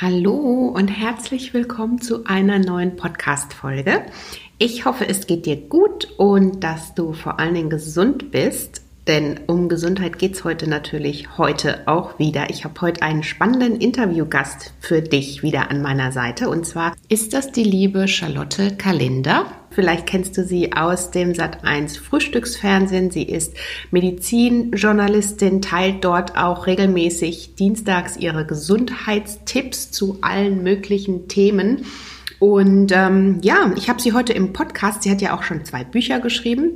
Hallo und herzlich willkommen zu einer neuen Podcast-Folge. Ich hoffe, es geht dir gut und dass du vor allen Dingen gesund bist. Denn um Gesundheit geht es heute natürlich heute auch wieder. Ich habe heute einen spannenden Interviewgast für dich wieder an meiner Seite. Und zwar ist das die liebe Charlotte Kalender. Vielleicht kennst du sie aus dem Sat1 Frühstücksfernsehen. Sie ist Medizinjournalistin, teilt dort auch regelmäßig dienstags ihre Gesundheitstipps zu allen möglichen Themen. Und ähm, ja, ich habe sie heute im Podcast. Sie hat ja auch schon zwei Bücher geschrieben.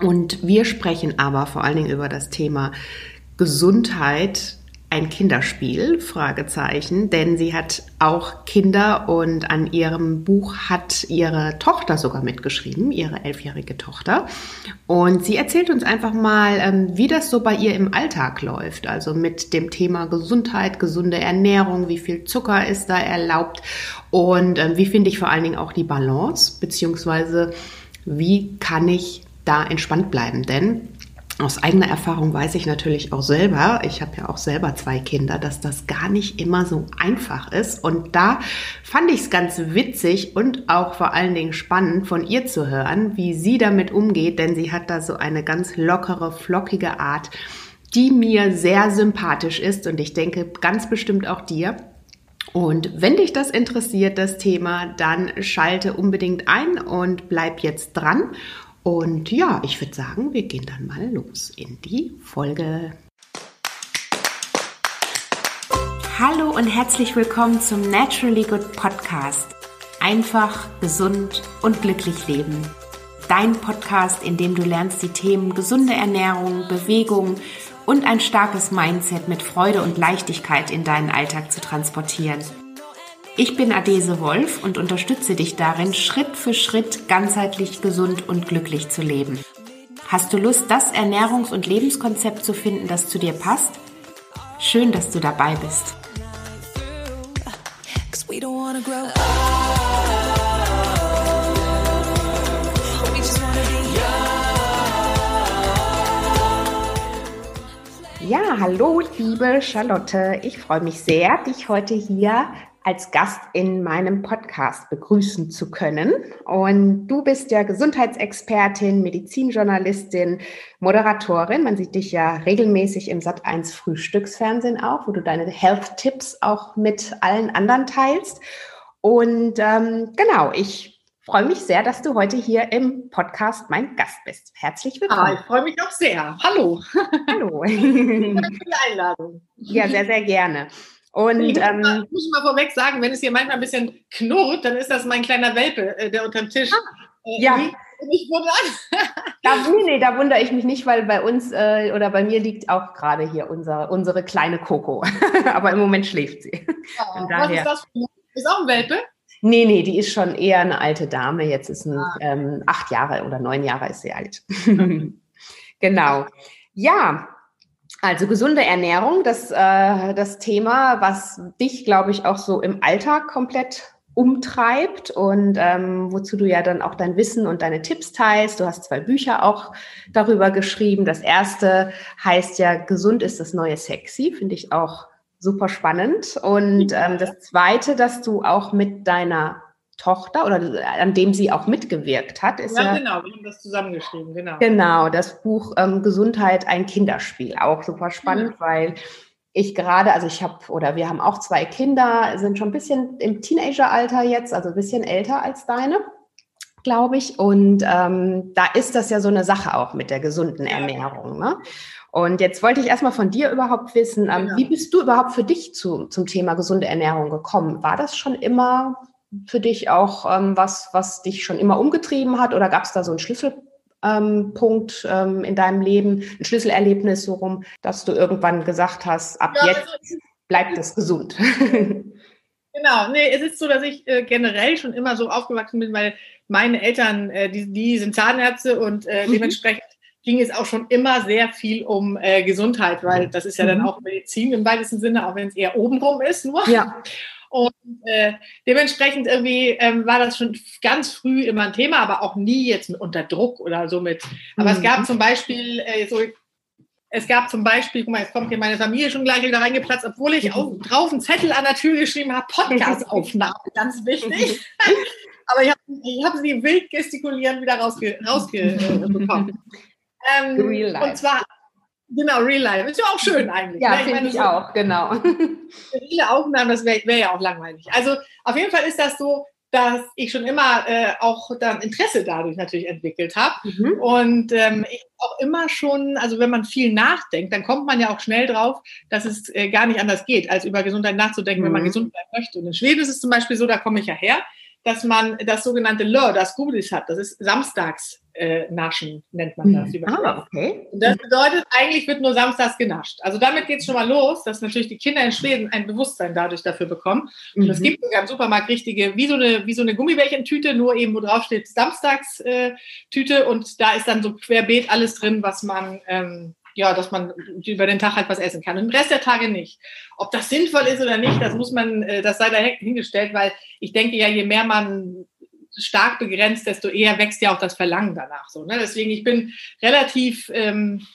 Und wir sprechen aber vor allen Dingen über das Thema Gesundheit ein Kinderspiel? Fragezeichen, denn sie hat auch Kinder und an ihrem Buch hat ihre Tochter sogar mitgeschrieben, ihre elfjährige Tochter. Und sie erzählt uns einfach mal, ähm, wie das so bei ihr im Alltag läuft. Also mit dem Thema Gesundheit, gesunde Ernährung, wie viel Zucker ist da erlaubt und ähm, wie finde ich vor allen Dingen auch die Balance, beziehungsweise wie kann ich da entspannt bleiben? Denn aus eigener Erfahrung weiß ich natürlich auch selber, ich habe ja auch selber zwei Kinder, dass das gar nicht immer so einfach ist. Und da fand ich es ganz witzig und auch vor allen Dingen spannend von ihr zu hören, wie sie damit umgeht, denn sie hat da so eine ganz lockere, flockige Art, die mir sehr sympathisch ist und ich denke ganz bestimmt auch dir. Und wenn dich das interessiert, das Thema, dann schalte unbedingt ein und bleib jetzt dran. Und ja, ich würde sagen, wir gehen dann mal los in die Folge. Hallo und herzlich willkommen zum Naturally Good Podcast. Einfach, gesund und glücklich leben. Dein Podcast, in dem du lernst, die Themen gesunde Ernährung, Bewegung und ein starkes Mindset mit Freude und Leichtigkeit in deinen Alltag zu transportieren. Ich bin Adese Wolf und unterstütze dich darin, Schritt für Schritt ganzheitlich gesund und glücklich zu leben. Hast du Lust, das Ernährungs- und Lebenskonzept zu finden, das zu dir passt? Schön, dass du dabei bist. Ja, hallo, liebe Charlotte. Ich freue mich sehr, dich heute hier als Gast in meinem Podcast begrüßen zu können. Und du bist ja Gesundheitsexpertin, Medizinjournalistin, Moderatorin. Man sieht dich ja regelmäßig im Sat1 Frühstücksfernsehen auch, wo du deine Health-Tipps auch mit allen anderen teilst. Und ähm, genau, ich freue mich sehr, dass du heute hier im Podcast mein Gast bist. Herzlich willkommen. Ah, ich freue mich auch sehr. Hallo. Hallo. Vielen Dank für die Einladung. Ja, sehr, sehr gerne. Und ich muss, ähm, mal, muss ich mal vorweg sagen, wenn es hier manchmal ein bisschen knurrt, dann ist das mein kleiner Welpe, äh, der unter dem Tisch. Äh, ja. Ich da, nee, nee, da wundere ich mich nicht, weil bei uns äh, oder bei mir liegt auch gerade hier unser, unsere kleine Coco. Aber im Moment schläft sie. Ja, was ist das? Für ist auch ein Welpe? Nee, nee, die ist schon eher eine alte Dame. Jetzt ist ein, ah. ähm, acht Jahre oder neun Jahre ist sie alt. genau. Ja, also gesunde Ernährung, das, äh, das Thema, was dich, glaube ich, auch so im Alltag komplett umtreibt und ähm, wozu du ja dann auch dein Wissen und deine Tipps teilst. Du hast zwei Bücher auch darüber geschrieben. Das erste heißt ja Gesund ist das neue Sexy, finde ich auch super spannend. Und ähm, das zweite, dass du auch mit deiner Tochter oder an dem sie auch mitgewirkt hat. Ist ja, ja, genau, wir haben das zusammengeschrieben, genau. Genau, das Buch ähm, Gesundheit, ein Kinderspiel, auch super spannend, ja. weil ich gerade, also ich habe oder wir haben auch zwei Kinder, sind schon ein bisschen im Teenageralter jetzt, also ein bisschen älter als deine, glaube ich. Und ähm, da ist das ja so eine Sache auch mit der gesunden Ernährung. Ne? Und jetzt wollte ich erstmal von dir überhaupt wissen, ähm, ja. wie bist du überhaupt für dich zu, zum Thema gesunde Ernährung gekommen? War das schon immer für dich auch ähm, was, was dich schon immer umgetrieben hat? Oder gab es da so einen Schlüsselpunkt ähm, ähm, in deinem Leben, ein Schlüsselerlebnis so rum, dass du irgendwann gesagt hast, ab ja, jetzt also, bleibt es gesund? Genau, nee, es ist so, dass ich äh, generell schon immer so aufgewachsen bin, weil meine Eltern, äh, die, die sind Zahnärzte und äh, mhm. dementsprechend ging es auch schon immer sehr viel um äh, Gesundheit, weil das ist ja dann mhm. auch Medizin im weitesten Sinne, auch wenn es eher obenrum ist nur. Ja. Und äh, dementsprechend irgendwie ähm, war das schon ganz früh immer ein Thema, aber auch nie jetzt unter Druck oder so mit. Aber mhm. es gab zum Beispiel äh, so es gab zum Beispiel, guck mal, jetzt kommt hier meine Familie schon gleich wieder reingeplatzt, obwohl ich auch drauf einen Zettel an der Tür geschrieben habe, Podcast-Aufnahme, ganz wichtig. Aber ich habe ich hab sie wild gestikulierend wieder rausgebekommen. Rausge, äh, ähm. Und zwar, genau, Real Life. Ist ja auch schön eigentlich. Ja, ne? finde ich, ich auch, genau. Viele Aufnahmen, das wäre wär ja auch langweilig. Also auf jeden Fall ist das so, dass ich schon immer äh, auch dann Interesse dadurch natürlich entwickelt habe. Mhm. Und ähm, ich auch immer schon, also wenn man viel nachdenkt, dann kommt man ja auch schnell drauf, dass es äh, gar nicht anders geht, als über Gesundheit nachzudenken, mhm. wenn man mhm. gesund bleiben möchte. Und in Schweden ist es zum Beispiel so, da komme ich ja her, dass man das sogenannte Lör, das Goodies hat. Das ist samstags äh, naschen, nennt man das. Mhm. Ah, okay. Und das bedeutet, eigentlich wird nur samstags genascht. Also damit geht es schon mal los, dass natürlich die Kinder in Schweden ein Bewusstsein dadurch dafür bekommen. Und mhm. es gibt sogar im Supermarkt richtige, wie so eine, wie so eine Gummibärchentüte, nur eben, wo drauf steht Samstagstüte. Äh, und da ist dann so querbeet alles drin, was man ähm, ja, dass man über den Tag halt was essen kann und den Rest der Tage nicht. Ob das sinnvoll ist oder nicht, das muss man, äh, das sei dahingestellt, weil ich denke ja, je mehr man stark begrenzt, desto eher wächst ja auch das Verlangen danach. So, ne? Deswegen, ich bin relativ ähm,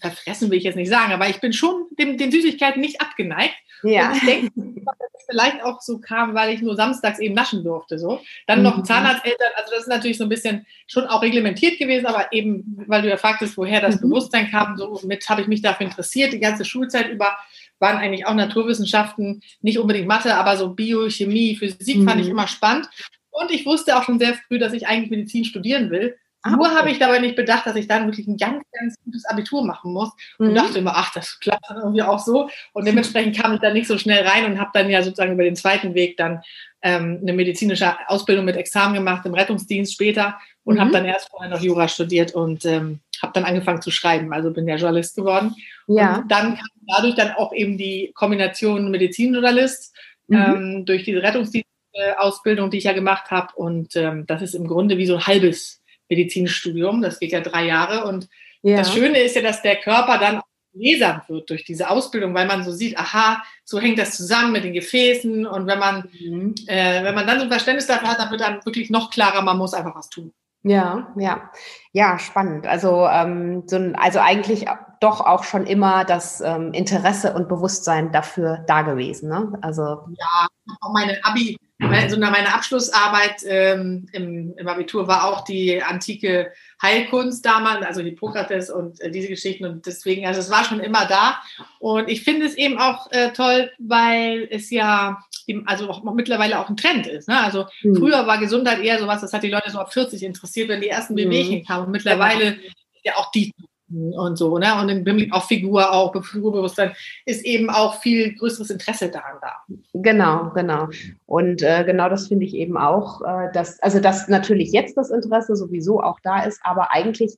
verfressen, will ich jetzt nicht sagen, aber ich bin schon dem, den Süßigkeiten nicht abgeneigt. Ja. Und ich denke, dass es vielleicht auch so kam, weil ich nur samstags eben naschen durfte. So. Dann mhm. noch Zahnarzteltern, also das ist natürlich so ein bisschen schon auch reglementiert gewesen, aber eben, weil du ja fragtest, woher das mhm. Bewusstsein kam, so mit habe ich mich dafür interessiert, die ganze Schulzeit über waren eigentlich auch Naturwissenschaften, nicht unbedingt Mathe, aber so Biochemie, Physik mhm. fand ich mhm. immer spannend. Und ich wusste auch schon sehr früh, dass ich eigentlich Medizin studieren will. Ah, Nur okay. habe ich dabei nicht bedacht, dass ich dann wirklich ein ganz, ganz gutes Abitur machen muss. Und mhm. dachte immer, ach, das klappt dann irgendwie auch so. Und dementsprechend kam ich dann nicht so schnell rein und habe dann ja sozusagen über den zweiten Weg dann ähm, eine medizinische Ausbildung mit Examen gemacht im Rettungsdienst später und mhm. habe dann erst vorher noch Jura studiert und ähm, habe dann angefangen zu schreiben. Also bin ja Journalist geworden. Ja. Und dann kam dadurch dann auch eben die Kombination Medizinjournalist mhm. ähm, durch diese Rettungsdienstausbildung, die ich ja gemacht habe. Und ähm, das ist im Grunde wie so ein halbes Medizinstudium. Das geht ja drei Jahre. Und ja. das Schöne ist ja, dass der Körper dann lesam wird durch diese Ausbildung, weil man so sieht, aha, so hängt das zusammen mit den Gefäßen. Und wenn man, mhm. äh, wenn man dann so ein Verständnis dafür hat, dann wird dann wirklich noch klarer, man muss einfach was tun. Ja, ja, ja, spannend. Also, ähm, so ein, also eigentlich doch auch schon immer das ähm, Interesse und Bewusstsein dafür da gewesen. Ne? Also ja, auch meine Abi, also meine Abschlussarbeit ähm, im, im, Abitur war auch die antike Heilkunst damals, also Hippokrates und äh, diese Geschichten und deswegen, also es war schon immer da und ich finde es eben auch äh, toll, weil es ja also auch mittlerweile auch ein Trend ist. Ne? Also mhm. früher war Gesundheit eher sowas, das hat die Leute so ab 40 interessiert, wenn die ersten Bewegungen mhm. kamen und mittlerweile genau. ja auch die und so, ne? Und im Hinblick auf Figur auch, Figurbewusstsein, ist eben auch viel größeres Interesse daran da. Genau, genau. Und äh, genau das finde ich eben auch, äh, dass, also dass natürlich jetzt das Interesse sowieso auch da ist, aber eigentlich,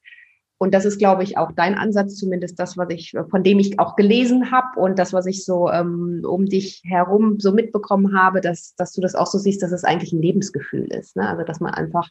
und das ist, glaube ich, auch dein Ansatz, zumindest das, was ich, von dem ich auch gelesen habe und das, was ich so ähm, um dich herum so mitbekommen habe, dass, dass du das auch so siehst, dass es eigentlich ein Lebensgefühl ist. Ne? Also dass man einfach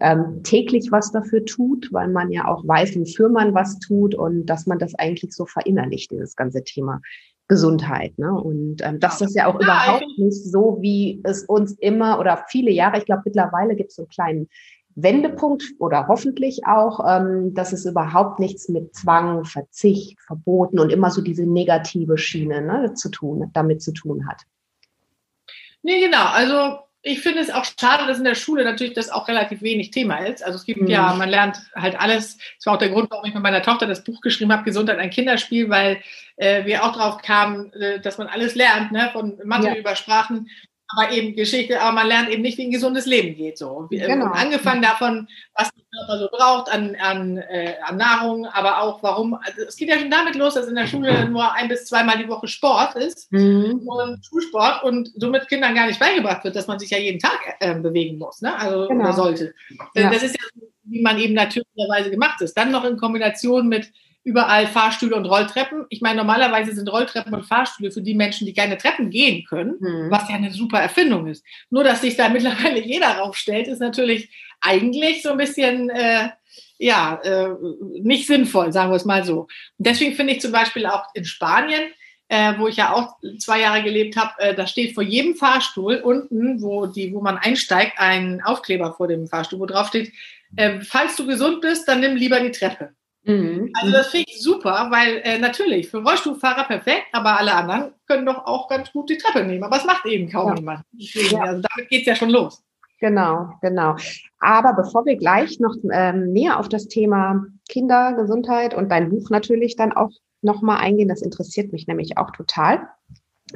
ähm, täglich was dafür tut, weil man ja auch weiß, wofür man was tut und dass man das eigentlich so verinnerlicht, dieses ganze Thema Gesundheit. Ne? Und ähm, dass das ja auch ja, überhaupt nicht so, wie es uns immer oder viele Jahre, ich glaube mittlerweile gibt es so einen kleinen Wendepunkt oder hoffentlich auch, ähm, dass es überhaupt nichts mit Zwang, Verzicht, Verboten und immer so diese negative Schiene ne, zu tun, damit zu tun hat. Nee, genau. Also ich finde es auch schade, dass in der Schule natürlich das auch relativ wenig Thema ist. Also es gibt mhm. ja, man lernt halt alles. Das war auch der Grund, warum ich mit meiner Tochter das Buch geschrieben habe, Gesundheit ein Kinderspiel, weil äh, wir auch drauf kamen, äh, dass man alles lernt, ne? von Mathe ja. über Sprachen aber eben Geschichte, aber man lernt eben nicht, wie ein gesundes Leben geht. So. Äh, genau. Angefangen davon, was der Körper so braucht an, an, äh, an Nahrung, aber auch warum. Also es geht ja schon damit los, dass in der Schule nur ein bis zweimal die Woche Sport ist mhm. und Schulsport und somit Kindern gar nicht beigebracht wird, dass man sich ja jeden Tag äh, bewegen muss, ne? Also genau. oder sollte. Ja. Das ist ja, wie man eben natürlicherweise gemacht ist. Dann noch in Kombination mit überall Fahrstühle und Rolltreppen. Ich meine, normalerweise sind Rolltreppen und Fahrstühle für die Menschen, die keine Treppen gehen können, mhm. was ja eine super Erfindung ist. Nur, dass sich da mittlerweile jeder raufstellt, ist natürlich eigentlich so ein bisschen, äh, ja, äh, nicht sinnvoll, sagen wir es mal so. Und deswegen finde ich zum Beispiel auch in Spanien, äh, wo ich ja auch zwei Jahre gelebt habe, äh, da steht vor jedem Fahrstuhl unten, wo, die, wo man einsteigt, ein Aufkleber vor dem Fahrstuhl, wo drauf steht, äh, falls du gesund bist, dann nimm lieber die Treppe. Mhm. Also das finde ich super, weil äh, natürlich für Rollstuhlfahrer perfekt, aber alle anderen können doch auch ganz gut die Treppe nehmen. Aber es macht eben kaum ja. jemand. ja. Also damit geht es ja schon los. Genau, genau. Aber bevor wir gleich noch ähm, näher auf das Thema Kindergesundheit und dein Buch natürlich dann auch nochmal eingehen, das interessiert mich nämlich auch total.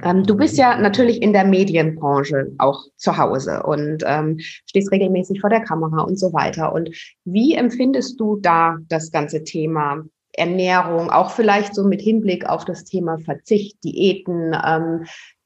Ähm, du bist ja natürlich in der Medienbranche auch zu Hause und ähm, stehst regelmäßig vor der Kamera und so weiter. Und wie empfindest du da das ganze Thema Ernährung, auch vielleicht so mit Hinblick auf das Thema Verzicht, Diäten? Ähm,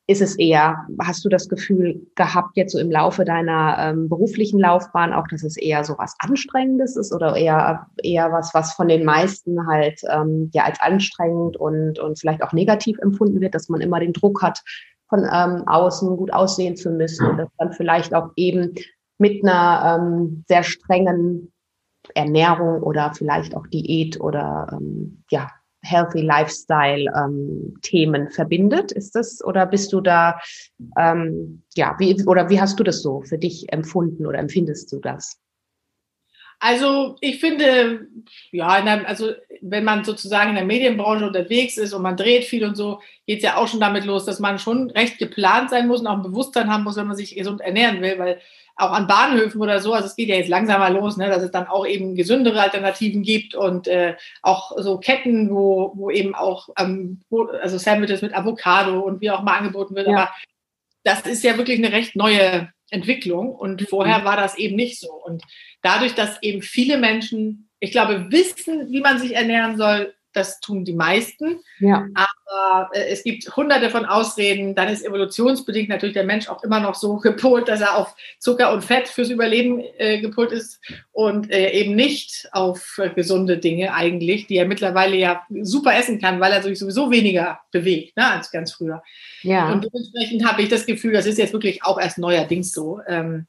ist es eher, hast du das Gefühl gehabt, jetzt so im Laufe deiner ähm, beruflichen Laufbahn auch, dass es eher so was Anstrengendes ist oder eher, eher was, was von den meisten halt ähm, ja als anstrengend und, und vielleicht auch negativ empfunden wird, dass man immer den Druck hat, von ähm, außen gut aussehen zu müssen und das dann vielleicht auch eben mit einer ähm, sehr strengen Ernährung oder vielleicht auch Diät oder ähm, ja Healthy Lifestyle ähm, Themen verbindet. Ist das oder bist du da ähm, ja wie oder wie hast du das so für dich empfunden oder empfindest du das? Also ich finde, ja, also wenn man sozusagen in der Medienbranche unterwegs ist und man dreht viel und so, geht es ja auch schon damit los, dass man schon recht geplant sein muss und auch ein Bewusstsein haben muss, wenn man sich gesund ernähren will, weil auch an Bahnhöfen oder so, also es geht ja jetzt langsam mal los, ne, dass es dann auch eben gesündere Alternativen gibt und äh, auch so Ketten, wo, wo eben auch ähm, also Sandwiches mit Avocado und wie auch mal angeboten wird. Ja. Aber das ist ja wirklich eine recht neue Entwicklung und mhm. vorher war das eben nicht so. Und dadurch, dass eben viele Menschen, ich glaube, wissen, wie man sich ernähren soll, das tun die meisten. Ja. Aber äh, es gibt hunderte von Ausreden. Dann ist evolutionsbedingt natürlich der Mensch auch immer noch so gepolt, dass er auf Zucker und Fett fürs Überleben äh, gepolt ist und äh, eben nicht auf äh, gesunde Dinge eigentlich, die er mittlerweile ja super essen kann, weil er sich sowieso weniger bewegt ne, als ganz früher. Ja. Und dementsprechend habe ich das Gefühl, das ist jetzt wirklich auch erst neuerdings so. Ähm,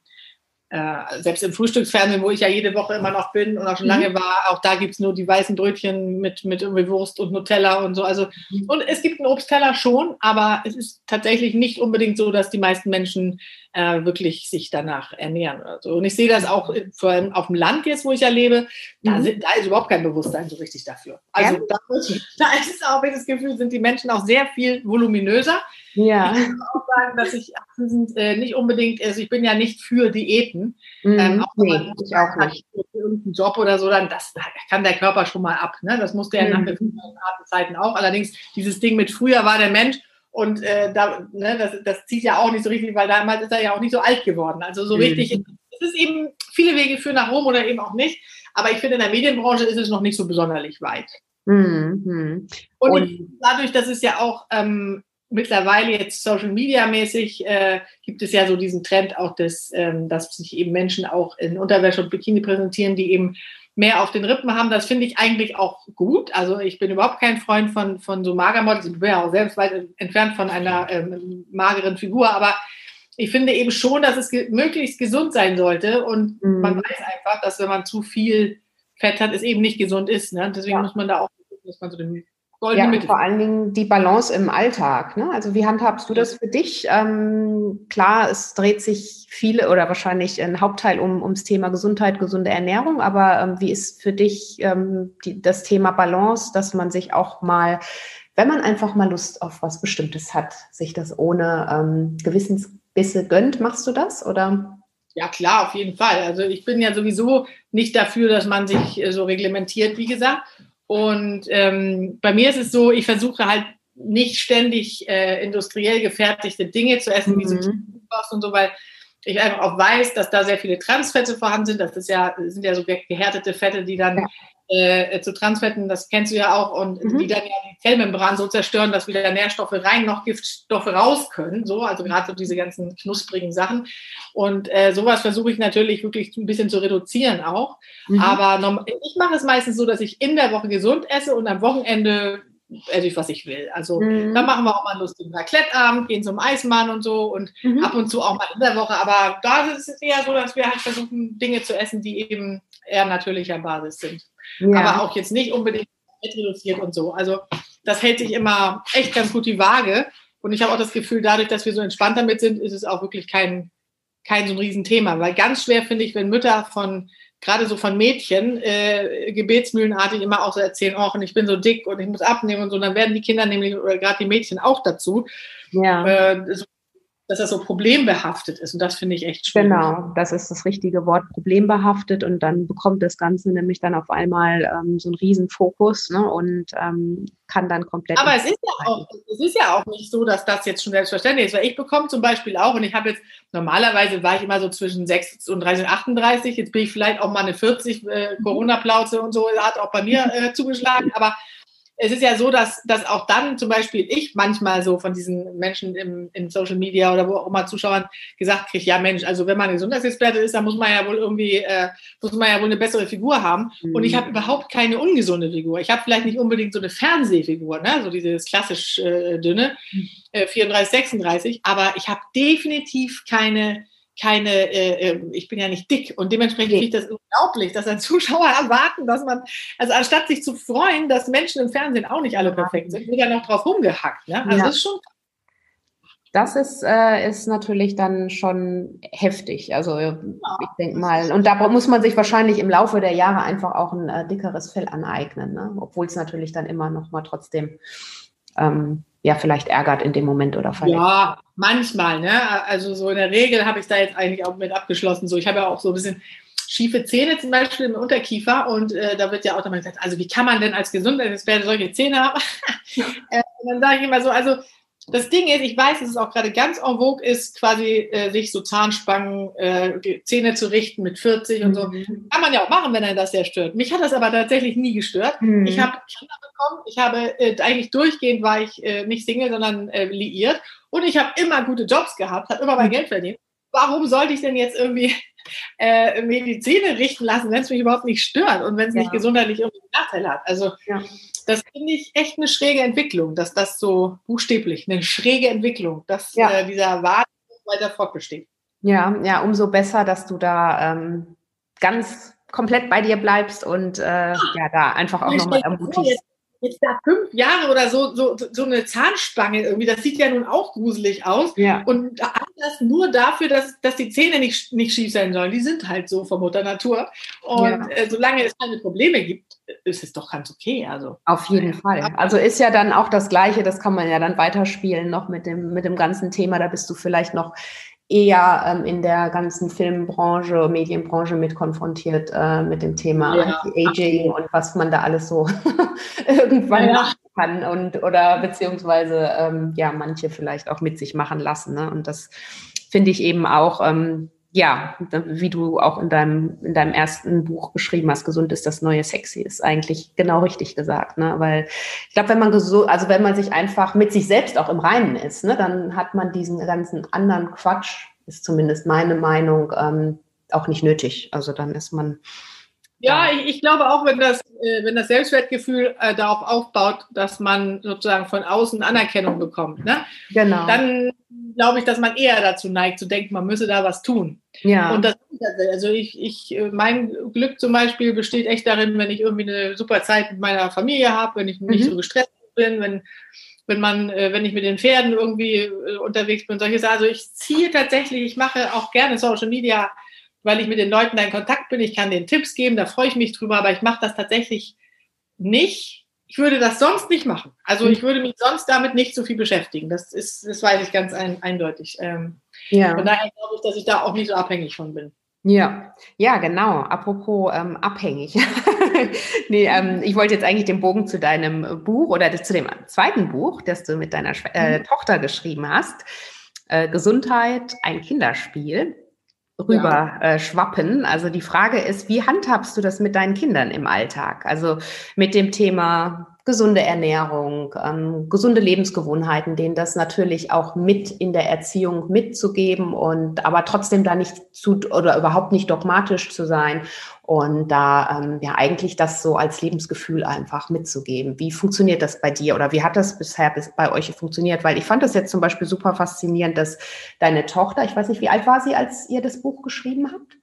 äh, selbst im Frühstücksfernsehen, wo ich ja jede Woche immer noch bin und auch schon mhm. lange war, auch da gibt es nur die weißen Brötchen mit, mit irgendwie Wurst und Nutella und so. Also, mhm. und es gibt einen Obstteller schon, aber es ist tatsächlich nicht unbedingt so, dass die meisten Menschen äh, wirklich sich danach ernähren. Oder so. Und ich sehe das auch vor allem auf dem Land jetzt, wo ich ja lebe, da, mhm. sind, da ist überhaupt kein Bewusstsein so richtig dafür. Also ja. da, da ist auch, wenn das Gefühl, sind die Menschen auch sehr viel voluminöser. Ja. Ich muss auch sagen, dass ich sind, äh, nicht unbedingt, also ich bin ja nicht für Diäten. Mhm. Ähm, auch nee, man ich auch nicht. Für irgendeinen Job oder so, dann das kann der Körper schon mal ab. Ne? Das musste er mhm. nach den harten Zeiten auch. Allerdings dieses Ding mit früher war der Mensch und äh, da, ne, das, das zieht ja auch nicht so richtig, weil damals ist er ja auch nicht so alt geworden. Also so mhm. richtig, es ist eben, viele Wege führen nach Rom oder eben auch nicht. Aber ich finde, in der Medienbranche ist es noch nicht so besonderlich weit. Mhm. Und, Und dadurch, dass es ja auch ähm, mittlerweile jetzt Social Media mäßig äh, gibt es ja so diesen Trend auch, des, ähm, dass sich eben Menschen auch in Unterwäsche und Bikini präsentieren, die eben mehr auf den Rippen haben. Das finde ich eigentlich auch gut. Also ich bin überhaupt kein Freund von, von so Magermodels. Ich bin ja auch selbst weit entfernt von einer ähm, mageren Figur, aber ich finde eben schon, dass es ge möglichst gesund sein sollte. Und mhm. man weiß einfach, dass wenn man zu viel Fett hat, es eben nicht gesund ist. Ne? Deswegen ja. muss man da auch, dass man so den goldene ja, Mitte. Vor allen Dingen die Balance im Alltag. Ne? Also wie handhabst du das für dich? Ähm, klar, es dreht sich viele oder wahrscheinlich ein Hauptteil um ums Thema Gesundheit, gesunde Ernährung. Aber ähm, wie ist für dich ähm, die, das Thema Balance, dass man sich auch mal, wenn man einfach mal Lust auf was Bestimmtes hat, sich das ohne ähm, Gewissensbisse gönnt? Machst du das oder? Ja, klar, auf jeden Fall. Also ich bin ja sowieso nicht dafür, dass man sich äh, so reglementiert, wie gesagt. Und ähm, bei mir ist es so, ich versuche halt nicht ständig äh, industriell gefertigte Dinge zu essen, mhm. wie so und so, weil ich einfach auch weiß, dass da sehr viele Transfette vorhanden sind. Das ist ja, sind ja so gehärtete Fette, die dann äh, zu Transfetten, das kennst du ja auch, und mhm. die dann ja die Zellmembran so zerstören, dass weder Nährstoffe rein noch Giftstoffe raus können. So, also gerade so diese ganzen knusprigen Sachen. Und äh, sowas versuche ich natürlich wirklich ein bisschen zu reduzieren auch. Mhm. Aber ich mache es meistens so, dass ich in der Woche gesund esse und am Wochenende esse ich, was ich will. Also mhm. da machen wir auch mal einen lustigen Raclette-Abend, gehen zum Eismann und so und mhm. ab und zu auch mal in der Woche. Aber da ist es eher so, dass wir halt versuchen, Dinge zu essen, die eben eher natürlicher Basis sind. Ja. Aber auch jetzt nicht unbedingt reduziert und so. Also das hält sich immer echt ganz gut die Waage. Und ich habe auch das Gefühl, dadurch, dass wir so entspannt damit sind, ist es auch wirklich kein, kein so ein Riesenthema. Weil ganz schwer finde ich, wenn Mütter von gerade so von Mädchen äh, gebetsmühlenartig immer auch so erzählen, oh, und ich bin so dick und ich muss abnehmen und so, dann werden die Kinder nämlich, oder gerade die Mädchen auch dazu. Ja. Äh, so dass das so problembehaftet ist. Und das finde ich echt schwierig. Genau, das ist das richtige Wort, problembehaftet. Und dann bekommt das Ganze nämlich dann auf einmal ähm, so einen Riesenfokus ne, und ähm, kann dann komplett. Aber es ist, ja auch, es ist ja auch nicht so, dass das jetzt schon selbstverständlich ist. Weil ich bekomme zum Beispiel auch, und ich habe jetzt, normalerweise war ich immer so zwischen 36 und 38, jetzt bin ich vielleicht auch mal eine 40, äh, Corona-Plauze und so, hat auch bei mir äh, zugeschlagen. Aber es ist ja so, dass, dass auch dann zum Beispiel ich manchmal so von diesen Menschen im, in Social Media oder wo auch immer Zuschauern gesagt kriege, ja Mensch, also wenn man Gesundheitsexperte ist, dann muss man ja wohl irgendwie, äh, muss man ja wohl eine bessere Figur haben. Mhm. Und ich habe überhaupt keine ungesunde Figur. Ich habe vielleicht nicht unbedingt so eine Fernsehfigur, ne? so dieses klassisch äh, dünne, mhm. äh, 34, 36, aber ich habe definitiv keine keine, äh, ähm, ich bin ja nicht dick und dementsprechend finde ich das unglaublich, dass ein Zuschauer erwarten, dass man, also anstatt sich zu freuen, dass Menschen im Fernsehen auch nicht alle perfekt sind, wird ja noch drauf rumgehackt. Ne? Also ja. das ist schon das ist, äh, ist natürlich dann schon heftig. Also ja, ich denke mal, und da muss man sich wahrscheinlich im Laufe der Jahre einfach auch ein äh, dickeres Fell aneignen, ne? obwohl es natürlich dann immer noch mal trotzdem ähm, ja vielleicht ärgert in dem Moment oder verletzt. Ja, manchmal. Ne? Also so in der Regel habe ich da jetzt eigentlich auch mit abgeschlossen. So, ich habe ja auch so ein bisschen schiefe Zähne zum Beispiel im Unterkiefer und äh, da wird ja auch immer gesagt, also wie kann man denn als Gesundheitsexperte solche Zähne haben? äh, und dann sage ich immer so, also das Ding ist, ich weiß, dass es auch gerade ganz en vogue ist, quasi äh, sich so Zahnspangen, äh, Zähne zu richten mit 40 und so. Mhm. Kann man ja auch machen, wenn er das sehr stört. Mich hat das aber tatsächlich nie gestört. Mhm. Ich habe Kinder bekommen. Ich habe äh, eigentlich durchgehend war ich äh, nicht Single, sondern äh, liiert. Und ich habe immer gute Jobs gehabt, habe immer mein mhm. Geld verdient. Warum sollte ich denn jetzt irgendwie äh, mir die Zähne richten lassen, wenn es mich überhaupt nicht stört und wenn es ja. nicht gesundheitlich irgendwie einen Nachteil hat? Also ja. Das finde ich echt eine schräge Entwicklung, dass das so buchstäblich, eine schräge Entwicklung, dass ja. äh, dieser Wahn weiter fortbesteht. Ja, ja, umso besser, dass du da ähm, ganz komplett bei dir bleibst und äh, ja, da einfach auch nochmal ermutigst jetzt da fünf Jahre oder so, so, so eine Zahnspange irgendwie, das sieht ja nun auch gruselig aus. Ja. Und alles nur dafür, dass, dass die Zähne nicht, nicht schief sein sollen. Die sind halt so von Mutter Natur. Und ja. äh, solange es keine Probleme gibt, ist es doch ganz okay. Also. Auf jeden. Fall. Also ist ja dann auch das Gleiche, das kann man ja dann weiterspielen noch mit dem, mit dem ganzen Thema. Da bist du vielleicht noch eher ähm, in der ganzen Filmbranche, Medienbranche mit konfrontiert äh, mit dem Thema ja. Anti-Aging und was man da alles so irgendwann ja. machen kann und oder beziehungsweise ähm, ja manche vielleicht auch mit sich machen lassen. Ne? Und das finde ich eben auch ähm, ja, wie du auch in deinem, in deinem ersten Buch geschrieben hast, gesund ist das neue sexy, ist eigentlich genau richtig gesagt, ne? Weil ich glaube, wenn man gesund, also wenn man sich einfach mit sich selbst auch im Reinen ist, ne, dann hat man diesen ganzen anderen Quatsch, ist zumindest meine Meinung, ähm, auch nicht nötig. Also dann ist man ja, ich, ich, glaube auch, wenn das, äh, wenn das Selbstwertgefühl äh, darauf aufbaut, dass man sozusagen von außen Anerkennung bekommt, ne? genau. dann glaube ich, dass man eher dazu neigt, zu denken, man müsse da was tun. Ja. Und das, also ich, ich, äh, mein Glück zum Beispiel besteht echt darin, wenn ich irgendwie eine super Zeit mit meiner Familie habe, wenn ich nicht mhm. so gestresst bin, wenn, wenn man, äh, wenn ich mit den Pferden irgendwie äh, unterwegs bin, solche Sachen. Also ich ziehe tatsächlich, ich mache auch gerne Social Media weil ich mit den Leuten da in Kontakt bin. Ich kann denen Tipps geben, da freue ich mich drüber, aber ich mache das tatsächlich nicht. Ich würde das sonst nicht machen. Also ich würde mich sonst damit nicht so viel beschäftigen. Das ist, das weiß ich ganz ein, eindeutig. Ähm, ja. Von daher glaube ich, dass ich da auch nicht so abhängig von bin. Ja, ja, genau. Apropos ähm, abhängig. nee, ähm, ich wollte jetzt eigentlich den Bogen zu deinem Buch oder zu dem zweiten Buch, das du mit deiner äh, mhm. Tochter geschrieben hast. Äh, Gesundheit, ein Kinderspiel rüber ja. äh, schwappen. Also die Frage ist, wie handhabst du das mit deinen Kindern im Alltag? Also mit dem Thema gesunde Ernährung, ähm, gesunde Lebensgewohnheiten, denen das natürlich auch mit in der Erziehung mitzugeben und aber trotzdem da nicht zu oder überhaupt nicht dogmatisch zu sein und da ähm, ja eigentlich das so als Lebensgefühl einfach mitzugeben. Wie funktioniert das bei dir oder wie hat das bisher bis bei euch funktioniert? Weil ich fand das jetzt zum Beispiel super faszinierend, dass deine Tochter, ich weiß nicht, wie alt war sie, als ihr das Buch geschrieben habt?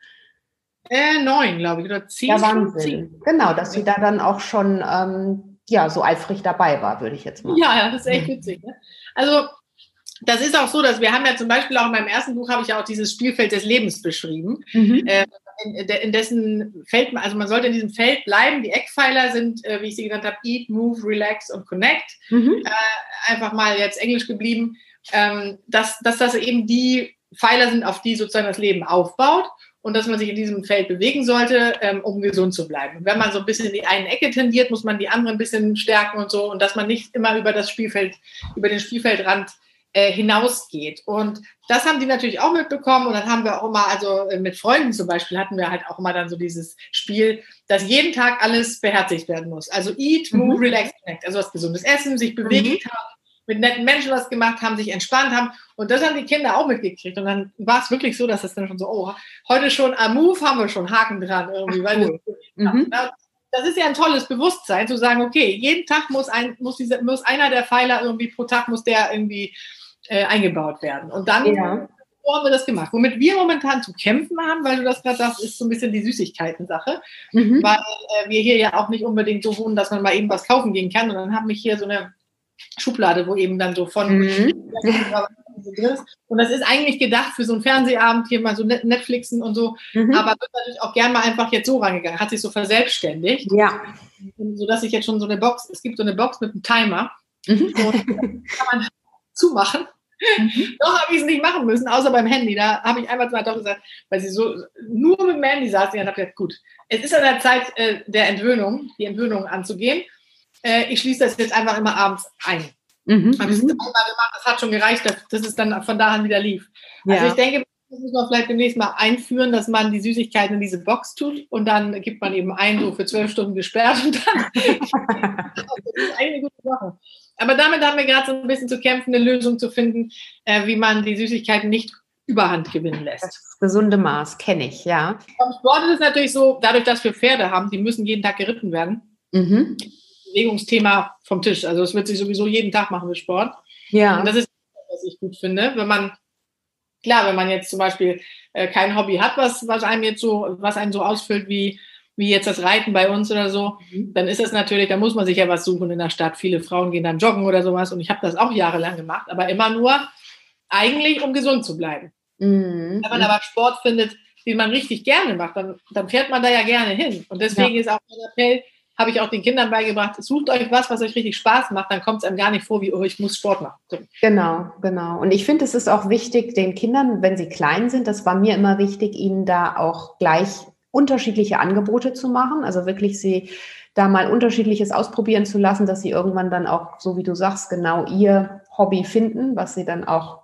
Äh, neun, glaube ich, oder zehn. Ja, Wahnsinn. Genau, dass sie da dann auch schon ähm, ja so eifrig dabei war, würde ich jetzt mal. Ja, das ist echt witzig. Ne? Also das ist auch so, dass wir haben ja zum Beispiel auch in meinem ersten Buch habe ich ja auch dieses Spielfeld des Lebens beschrieben, mhm. äh, in, in, dessen Feld, also man sollte in diesem Feld bleiben. Die Eckpfeiler sind, äh, wie ich sie genannt habe, Eat, Move, Relax und Connect. Mhm. Äh, einfach mal jetzt Englisch geblieben, ähm, dass, dass das eben die Pfeiler sind, auf die sozusagen das Leben aufbaut und dass man sich in diesem Feld bewegen sollte, ähm, um gesund zu bleiben. Und wenn man so ein bisschen in die eine Ecke tendiert, muss man die andere ein bisschen stärken und so und dass man nicht immer über das Spielfeld, über den Spielfeldrand äh, hinausgeht. Und das haben die natürlich auch mitbekommen. Und dann haben wir auch immer, also äh, mit Freunden zum Beispiel, hatten wir halt auch immer dann so dieses Spiel, dass jeden Tag alles beherzigt werden muss. Also eat, move, mhm. relax, connect. Also was gesundes Essen, sich bewegt mhm. Mit netten Menschen was gemacht haben, sich entspannt haben. Und das haben die Kinder auch mitgekriegt. Und dann war es wirklich so, dass es dann schon so, oh, heute schon am Move haben wir schon Haken dran irgendwie. Ach, cool. mhm. das ist ja ein tolles Bewusstsein, zu sagen, okay, jeden Tag muss ein, muss diese, muss einer der Pfeiler irgendwie pro Tag muss der irgendwie äh, eingebaut werden. Und dann ja. so haben wir das gemacht. Womit wir momentan zu kämpfen haben, weil du das gerade sagst, ist so ein bisschen die Süßigkeiten-Sache. Mhm. Weil äh, wir hier ja auch nicht unbedingt so wohnen, dass man mal eben was kaufen gehen kann. Und dann haben wir hier so eine Schublade, wo eben dann so von mhm. und das ist eigentlich gedacht für so einen Fernsehabend, hier mal so Netflixen und so, mhm. aber wird natürlich auch gern mal einfach jetzt so rangegangen, hat sich so verselbstständigt. Ja. Sodass ich jetzt schon so eine Box, es gibt so eine Box mit einem Timer, mhm. kann man zumachen. Mhm. Doch habe ich es nicht machen müssen, außer beim Handy. Da habe ich einmal zwei doch gesagt, weil sie so nur mit dem Handy saß und habe gesagt, gut, es ist an der Zeit äh, der Entwöhnung, die Entwöhnung anzugehen. Äh, ich schließe das jetzt einfach immer abends ein. Mhm. Habe ich es mhm. einmal gemacht, das hat schon gereicht, dass, es dann von da an wieder lief. Also ja. ich denke, das muss man vielleicht demnächst mal einführen, dass man die Süßigkeiten in diese Box tut und dann gibt man eben ein, so für zwölf Stunden gesperrt und dann. das ist eine gute Sache. Aber damit haben wir gerade so ein bisschen zu kämpfen, eine Lösung zu finden, äh, wie man die Süßigkeiten nicht überhand gewinnen lässt. Das gesunde Maß kenne ich, ja. Beim Sport ist es natürlich so, dadurch, dass wir Pferde haben, die müssen jeden Tag geritten werden. Mhm. Bewegungsthema vom Tisch. Also es wird sich sowieso jeden Tag machen mit Sport. Ja. Und das ist, was ich gut finde, wenn man klar, wenn man jetzt zum Beispiel äh, kein Hobby hat, was, was einem jetzt so, was einen so ausfüllt wie wie jetzt das Reiten bei uns oder so, mhm. dann ist das natürlich, da muss man sich ja was suchen in der Stadt. Viele Frauen gehen dann joggen oder sowas und ich habe das auch jahrelang gemacht, aber immer nur eigentlich, um gesund zu bleiben. Mhm. Wenn man aber Sport findet, den man richtig gerne macht, dann, dann fährt man da ja gerne hin. Und deswegen ja. ist auch mein Appell, habe ich auch den Kindern beigebracht, sucht euch was, was euch richtig Spaß macht, dann kommt es einem gar nicht vor, wie, oh, ich muss Sport machen. So. Genau, genau. Und ich finde, es ist auch wichtig, den Kindern, wenn sie klein sind, das war mir immer wichtig, ihnen da auch gleich unterschiedliche Angebote zu machen, also wirklich sie da mal unterschiedliches ausprobieren zu lassen, dass sie irgendwann dann auch, so wie du sagst, genau ihr Hobby finden, was sie dann auch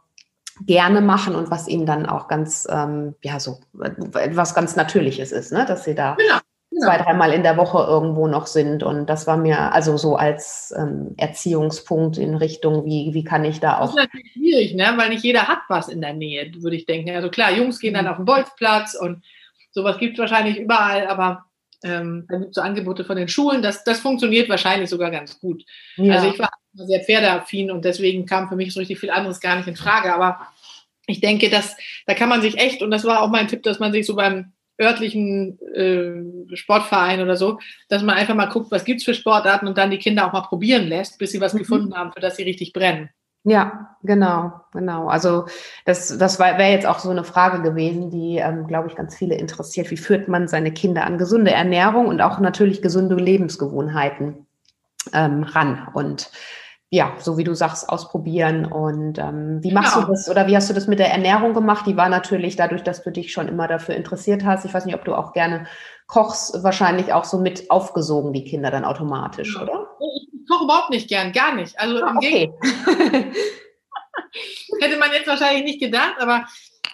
gerne machen und was ihnen dann auch ganz, ähm, ja, so was ganz Natürliches ist, ne? dass sie da genau, genau. zwei, dreimal in der Woche irgendwo noch sind. Und das war mir also so als ähm, Erziehungspunkt in Richtung, wie, wie kann ich da auch. Das ist natürlich schwierig, ne? weil nicht jeder hat was in der Nähe, würde ich denken. Also klar, Jungs gehen dann mhm. auf den Bolzplatz und Sowas gibt es wahrscheinlich überall, aber ähm, dann gibt es so Angebote von den Schulen. Das, das funktioniert wahrscheinlich sogar ganz gut. Ja. Also ich war sehr pferdeaffin und deswegen kam für mich so richtig viel anderes gar nicht in Frage. Aber ich denke, dass da kann man sich echt, und das war auch mein Tipp, dass man sich so beim örtlichen äh, Sportverein oder so, dass man einfach mal guckt, was gibt es für Sportarten und dann die Kinder auch mal probieren lässt, bis sie was mhm. gefunden haben, für das sie richtig brennen. Ja, genau, genau. Also das, das wäre jetzt auch so eine Frage gewesen, die, ähm, glaube ich, ganz viele interessiert. Wie führt man seine Kinder an gesunde Ernährung und auch natürlich gesunde Lebensgewohnheiten ähm, ran? Und ja, so wie du sagst, ausprobieren. Und ähm, wie machst genau. du das oder wie hast du das mit der Ernährung gemacht? Die war natürlich dadurch, dass du dich schon immer dafür interessiert hast. Ich weiß nicht, ob du auch gerne kochst, wahrscheinlich auch so mit aufgesogen, die Kinder dann automatisch, ja. oder? Ich koche überhaupt nicht gern, gar nicht. Also ah, im okay. Gegenteil. Hätte man jetzt wahrscheinlich nicht gedacht, aber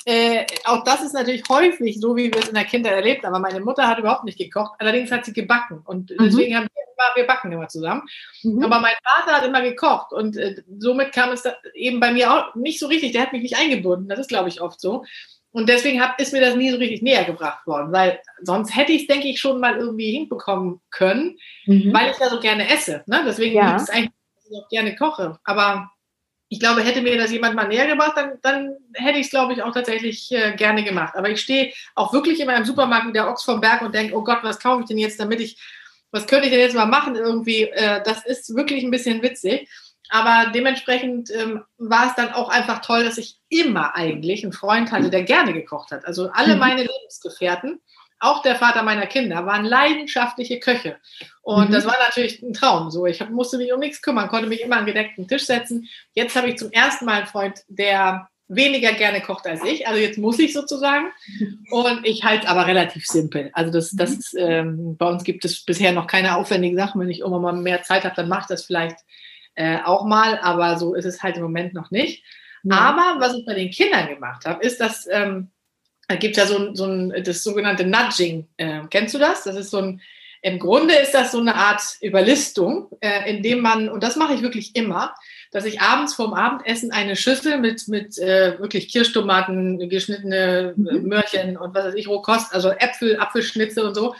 äh, auch das ist natürlich häufig so, wie wir es in der Kindheit erlebt haben. Aber meine Mutter hat überhaupt nicht gekocht, allerdings hat sie gebacken. Und mhm. deswegen haben wir immer, wir backen immer zusammen. Mhm. Aber mein Vater hat immer gekocht und äh, somit kam es eben bei mir auch nicht so richtig. Der hat mich nicht eingebunden. Das ist, glaube ich, oft so. Und deswegen hab, ist mir das nie so richtig näher gebracht worden, weil sonst hätte ich es, denke ich, schon mal irgendwie hinbekommen können, mhm. weil ich da so gerne esse. Ne? Deswegen ja. ist es eigentlich, dass ich auch gerne koche. Aber ich glaube, hätte mir das jemand mal näher gebracht, dann, dann hätte ich es, glaube ich, auch tatsächlich äh, gerne gemacht. Aber ich stehe auch wirklich immer im Supermarkt mit der Ochs vom Berg und denke, oh Gott, was kaufe ich denn jetzt, damit ich, was könnte ich denn jetzt mal machen irgendwie? Äh, das ist wirklich ein bisschen witzig. aber dementsprechend ähm, war es dann auch einfach toll, dass ich immer eigentlich einen Freund hatte, der gerne gekocht hat. Also alle mhm. meine Lebensgefährten, auch der Vater meiner Kinder, waren leidenschaftliche Köche. Und mhm. das war natürlich ein Traum. So, ich musste mich um nichts kümmern, konnte mich immer an gedeckten Tisch setzen. Jetzt habe ich zum ersten Mal einen Freund, der weniger gerne kocht als ich. Also jetzt muss ich sozusagen. Und ich halte aber relativ simpel. Also das, das ist, ähm, bei uns gibt es bisher noch keine aufwendigen Sachen. Wenn ich irgendwann mal mehr Zeit habe, dann mache ich das vielleicht äh, auch mal. Aber so ist es halt im Moment noch nicht. Ja. Aber was ich bei den Kindern gemacht habe, ist, dass ähm, gibt ja so, so ein, das sogenannte Nudging. Äh, kennst du das? Das ist so ein, im Grunde ist das so eine Art Überlistung, äh, indem man, und das mache ich wirklich immer, dass ich abends vorm Abendessen eine Schüssel mit, mit äh, wirklich Kirschtomaten, geschnittene äh, mhm. Möhrchen und was weiß ich, Rohkost, also Äpfel, Apfelschnitze und so,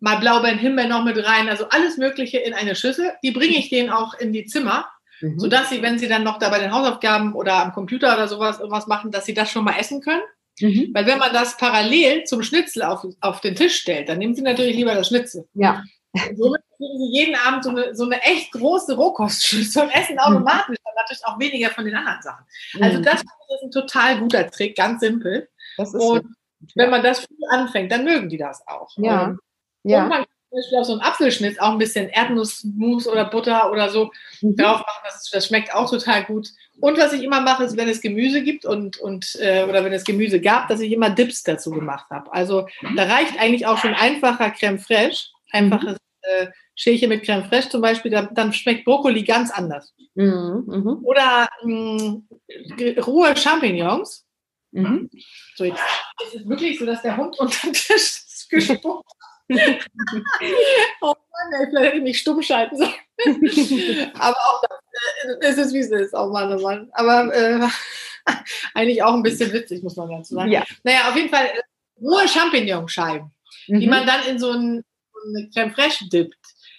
mal Blaubeeren, Himbeeren noch mit rein, also alles Mögliche in eine Schüssel. Die bringe ich denen auch in die Zimmer, mhm. sodass sie, wenn sie dann noch da bei den Hausaufgaben oder am Computer oder sowas irgendwas machen, dass sie das schon mal essen können. Mhm. Weil wenn man das parallel zum Schnitzel auf, auf den Tisch stellt, dann nehmen sie natürlich lieber das Schnitzel. Ja. Und somit kriegen sie jeden Abend so eine, so eine echt große Rohkostschüssel und essen automatisch dann natürlich auch weniger von den anderen Sachen. Also mhm. das ist ein total guter Trick, ganz simpel. und so. wenn man das früh anfängt, dann mögen die das auch. Ja. Und, ja. und man kann zum Beispiel auf so einen Apfelschnitt auch ein bisschen Erdnussmus oder Butter oder so mhm. drauf machen. Das, das, schmeckt auch total gut. Und was ich immer mache, ist, wenn es Gemüse gibt und, und äh, oder wenn es Gemüse gab, dass ich immer Dips dazu gemacht habe. Also da reicht eigentlich auch schon einfacher Creme fraiche, einfaches äh, Schälchen mit Creme fraiche zum Beispiel, da, dann schmeckt Brokkoli ganz anders. Mhm, mh. Oder mh, rohe Champignons. Mhm. So, jetzt ist es wirklich so, dass der Hund unter den Tisch gespuckt. oh Mann, ey, vielleicht hätte ich mich stumm schalten sollen. Aber auch das, äh, es ist wie es ist, auch Mann, oh Mann. Aber äh, eigentlich auch ein bisschen witzig, muss man dazu sagen. Ja. Naja, auf jeden Fall äh, rohe Champignonscheiben, mhm. die man dann in so, ein, so eine Creme fraiche dippt.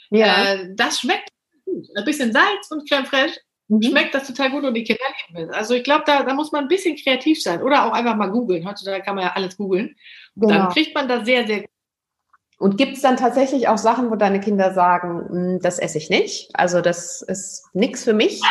Ja. Äh, das schmeckt gut. Ein bisschen Salz und Creme fraiche mhm. schmeckt das total gut und die Kinder lieben es. Also ich glaube, da, da muss man ein bisschen kreativ sein oder auch einfach mal googeln. Heutzutage kann man ja alles googeln. Genau. Dann kriegt man das sehr, sehr gut. Und gibt es dann tatsächlich auch Sachen, wo deine Kinder sagen, hm, das esse ich nicht? Also das ist nichts für mich?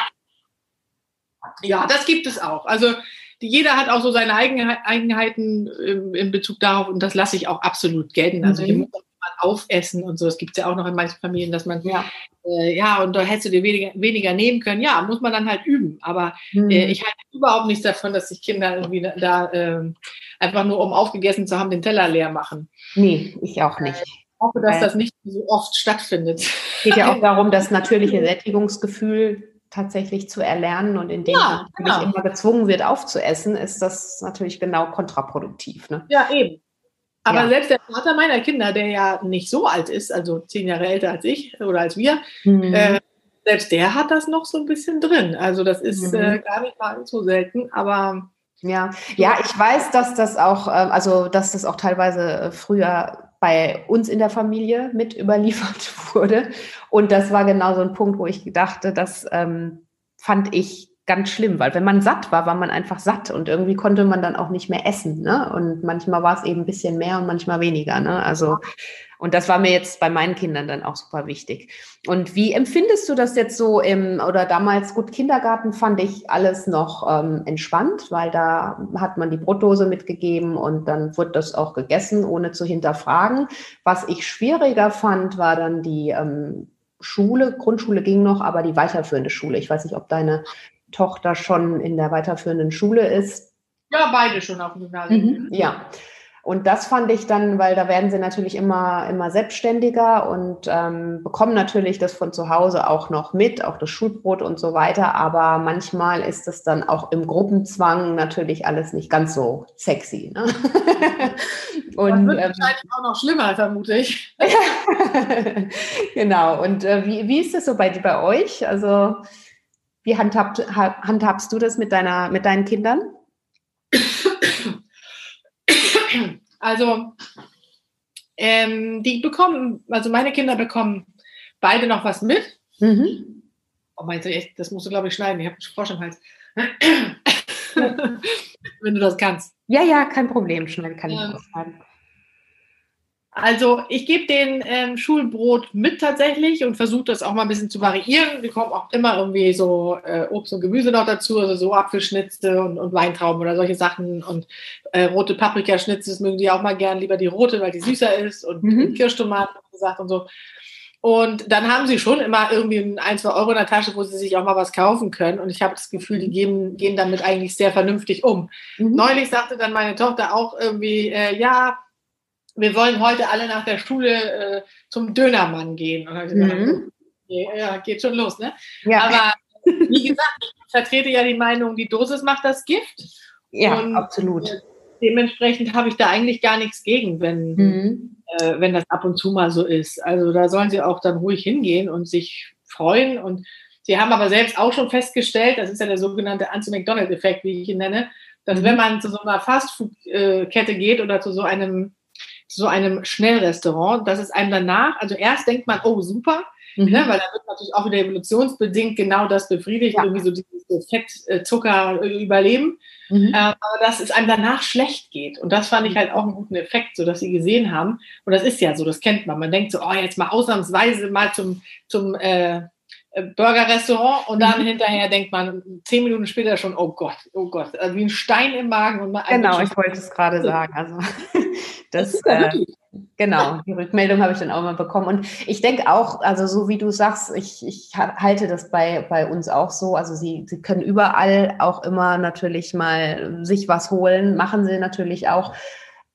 Ja, das gibt es auch. Also die, jeder hat auch so seine Eigenheiten in, in Bezug darauf und das lasse ich auch absolut gelten. Also mhm. hier muss aufessen und so. Das gibt es ja auch noch in manchen Familien, dass man, ja, äh, ja und da hättest du dir weniger, weniger nehmen können. Ja, muss man dann halt üben. Aber mhm. äh, ich halte überhaupt nichts davon, dass sich Kinder irgendwie da äh, einfach nur, um aufgegessen zu haben, den Teller leer machen. Nee, ich auch nicht. Ich hoffe, dass das nicht so oft stattfindet. Es geht ja auch darum, das natürliche Sättigungsgefühl tatsächlich zu erlernen und indem ja, man genau. immer gezwungen wird aufzuessen, ist das natürlich genau kontraproduktiv. Ne? Ja, eben. Aber ja. selbst der Vater meiner Kinder, der ja nicht so alt ist, also zehn Jahre älter als ich oder als wir, mhm. äh, selbst der hat das noch so ein bisschen drin. Also das ist mhm. äh, gar nicht mal so selten, aber ja, ja, ich weiß, dass das auch, ähm, also dass das auch teilweise äh, früher bei uns in der Familie mit überliefert wurde. Und das war genau so ein Punkt, wo ich dachte, das ähm, fand ich ganz schlimm, weil wenn man satt war, war man einfach satt und irgendwie konnte man dann auch nicht mehr essen. Ne? Und manchmal war es eben ein bisschen mehr und manchmal weniger. Ne? Also und das war mir jetzt bei meinen Kindern dann auch super wichtig. Und wie empfindest du das jetzt so im, oder damals, gut, Kindergarten fand ich alles noch ähm, entspannt, weil da hat man die Brotdose mitgegeben und dann wurde das auch gegessen, ohne zu hinterfragen. Was ich schwieriger fand, war dann die ähm, Schule, Grundschule ging noch, aber die weiterführende Schule. Ich weiß nicht, ob deine Tochter schon in der weiterführenden Schule ist. Ja, beide schon auf dem Gymnasium. Mhm, ja. Und das fand ich dann, weil da werden sie natürlich immer, immer selbstständiger und ähm, bekommen natürlich das von zu Hause auch noch mit, auch das Schulbrot und so weiter. Aber manchmal ist es dann auch im Gruppenzwang natürlich alles nicht ganz so sexy. Ne? und, das wird ähm, wahrscheinlich auch noch schlimmer, vermute ich. genau. Und äh, wie, wie ist das so bei, bei euch? Also wie handhabt, handhabst du das mit, deiner, mit deinen Kindern? Also, ähm, die bekommen, also meine Kinder bekommen beide noch was mit. Mhm. Oh, meinst du echt, das musst du, glaube ich, schneiden. Ich habe einen Frosch im Hals. Wenn du das kannst. Ja, ja, kein Problem. Schnell kann ich ähm, das schneiden. Also ich gebe den ähm, Schulbrot mit tatsächlich und versuche das auch mal ein bisschen zu variieren. Die kommen auch immer irgendwie so äh, Obst und Gemüse noch dazu, also so Apfelschnitze und, und Weintrauben oder solche Sachen und äh, rote Paprikaschnitze, das mögen die auch mal gern, lieber die rote, weil die süßer ist und, mhm. und Kirschtomaten gesagt und so. Und dann haben sie schon immer irgendwie ein, zwei Euro in der Tasche, wo sie sich auch mal was kaufen können. Und ich habe das Gefühl, die gehen, gehen damit eigentlich sehr vernünftig um. Mhm. Neulich sagte dann meine Tochter auch irgendwie, äh, ja, wir wollen heute alle nach der Schule äh, zum Dönermann gehen. Und gesagt, mhm. okay, ja, geht schon los, ne? Ja. Aber wie gesagt, ich vertrete ja die Meinung, die Dosis macht das Gift. Ja, und, absolut. Äh, dementsprechend habe ich da eigentlich gar nichts gegen, wenn, mhm. äh, wenn das ab und zu mal so ist. Also da sollen sie auch dann ruhig hingehen und sich freuen. Und sie haben aber selbst auch schon festgestellt, das ist ja der sogenannte Anti-McDonald-Effekt, wie ich ihn nenne, dass mhm. wenn man zu so einer Fastfood-Kette geht oder zu so einem so einem Schnellrestaurant, dass es einem danach, also erst denkt man, oh super, mhm. ne, weil da wird natürlich auch wieder evolutionsbedingt genau das befriedigt, ja. irgendwie so dieses Fett, äh, Zucker äh, überleben, mhm. äh, aber dass es einem danach schlecht geht. Und das fand ich halt auch einen guten Effekt, so dass sie gesehen haben. Und das ist ja so, das kennt man. Man denkt so, oh, jetzt mal ausnahmsweise mal zum, zum äh, Burger-Restaurant und dann mhm. hinterher denkt man zehn Minuten später schon, oh Gott, oh Gott, also wie ein Stein im Magen. Und man genau, ich wollte es gerade sagen. Also das, das äh, genau, die Rückmeldung habe ich dann auch mal bekommen. Und ich denke auch, also so wie du sagst, ich, ich halte das bei, bei uns auch so. Also sie, sie können überall auch immer natürlich mal sich was holen, machen sie natürlich auch.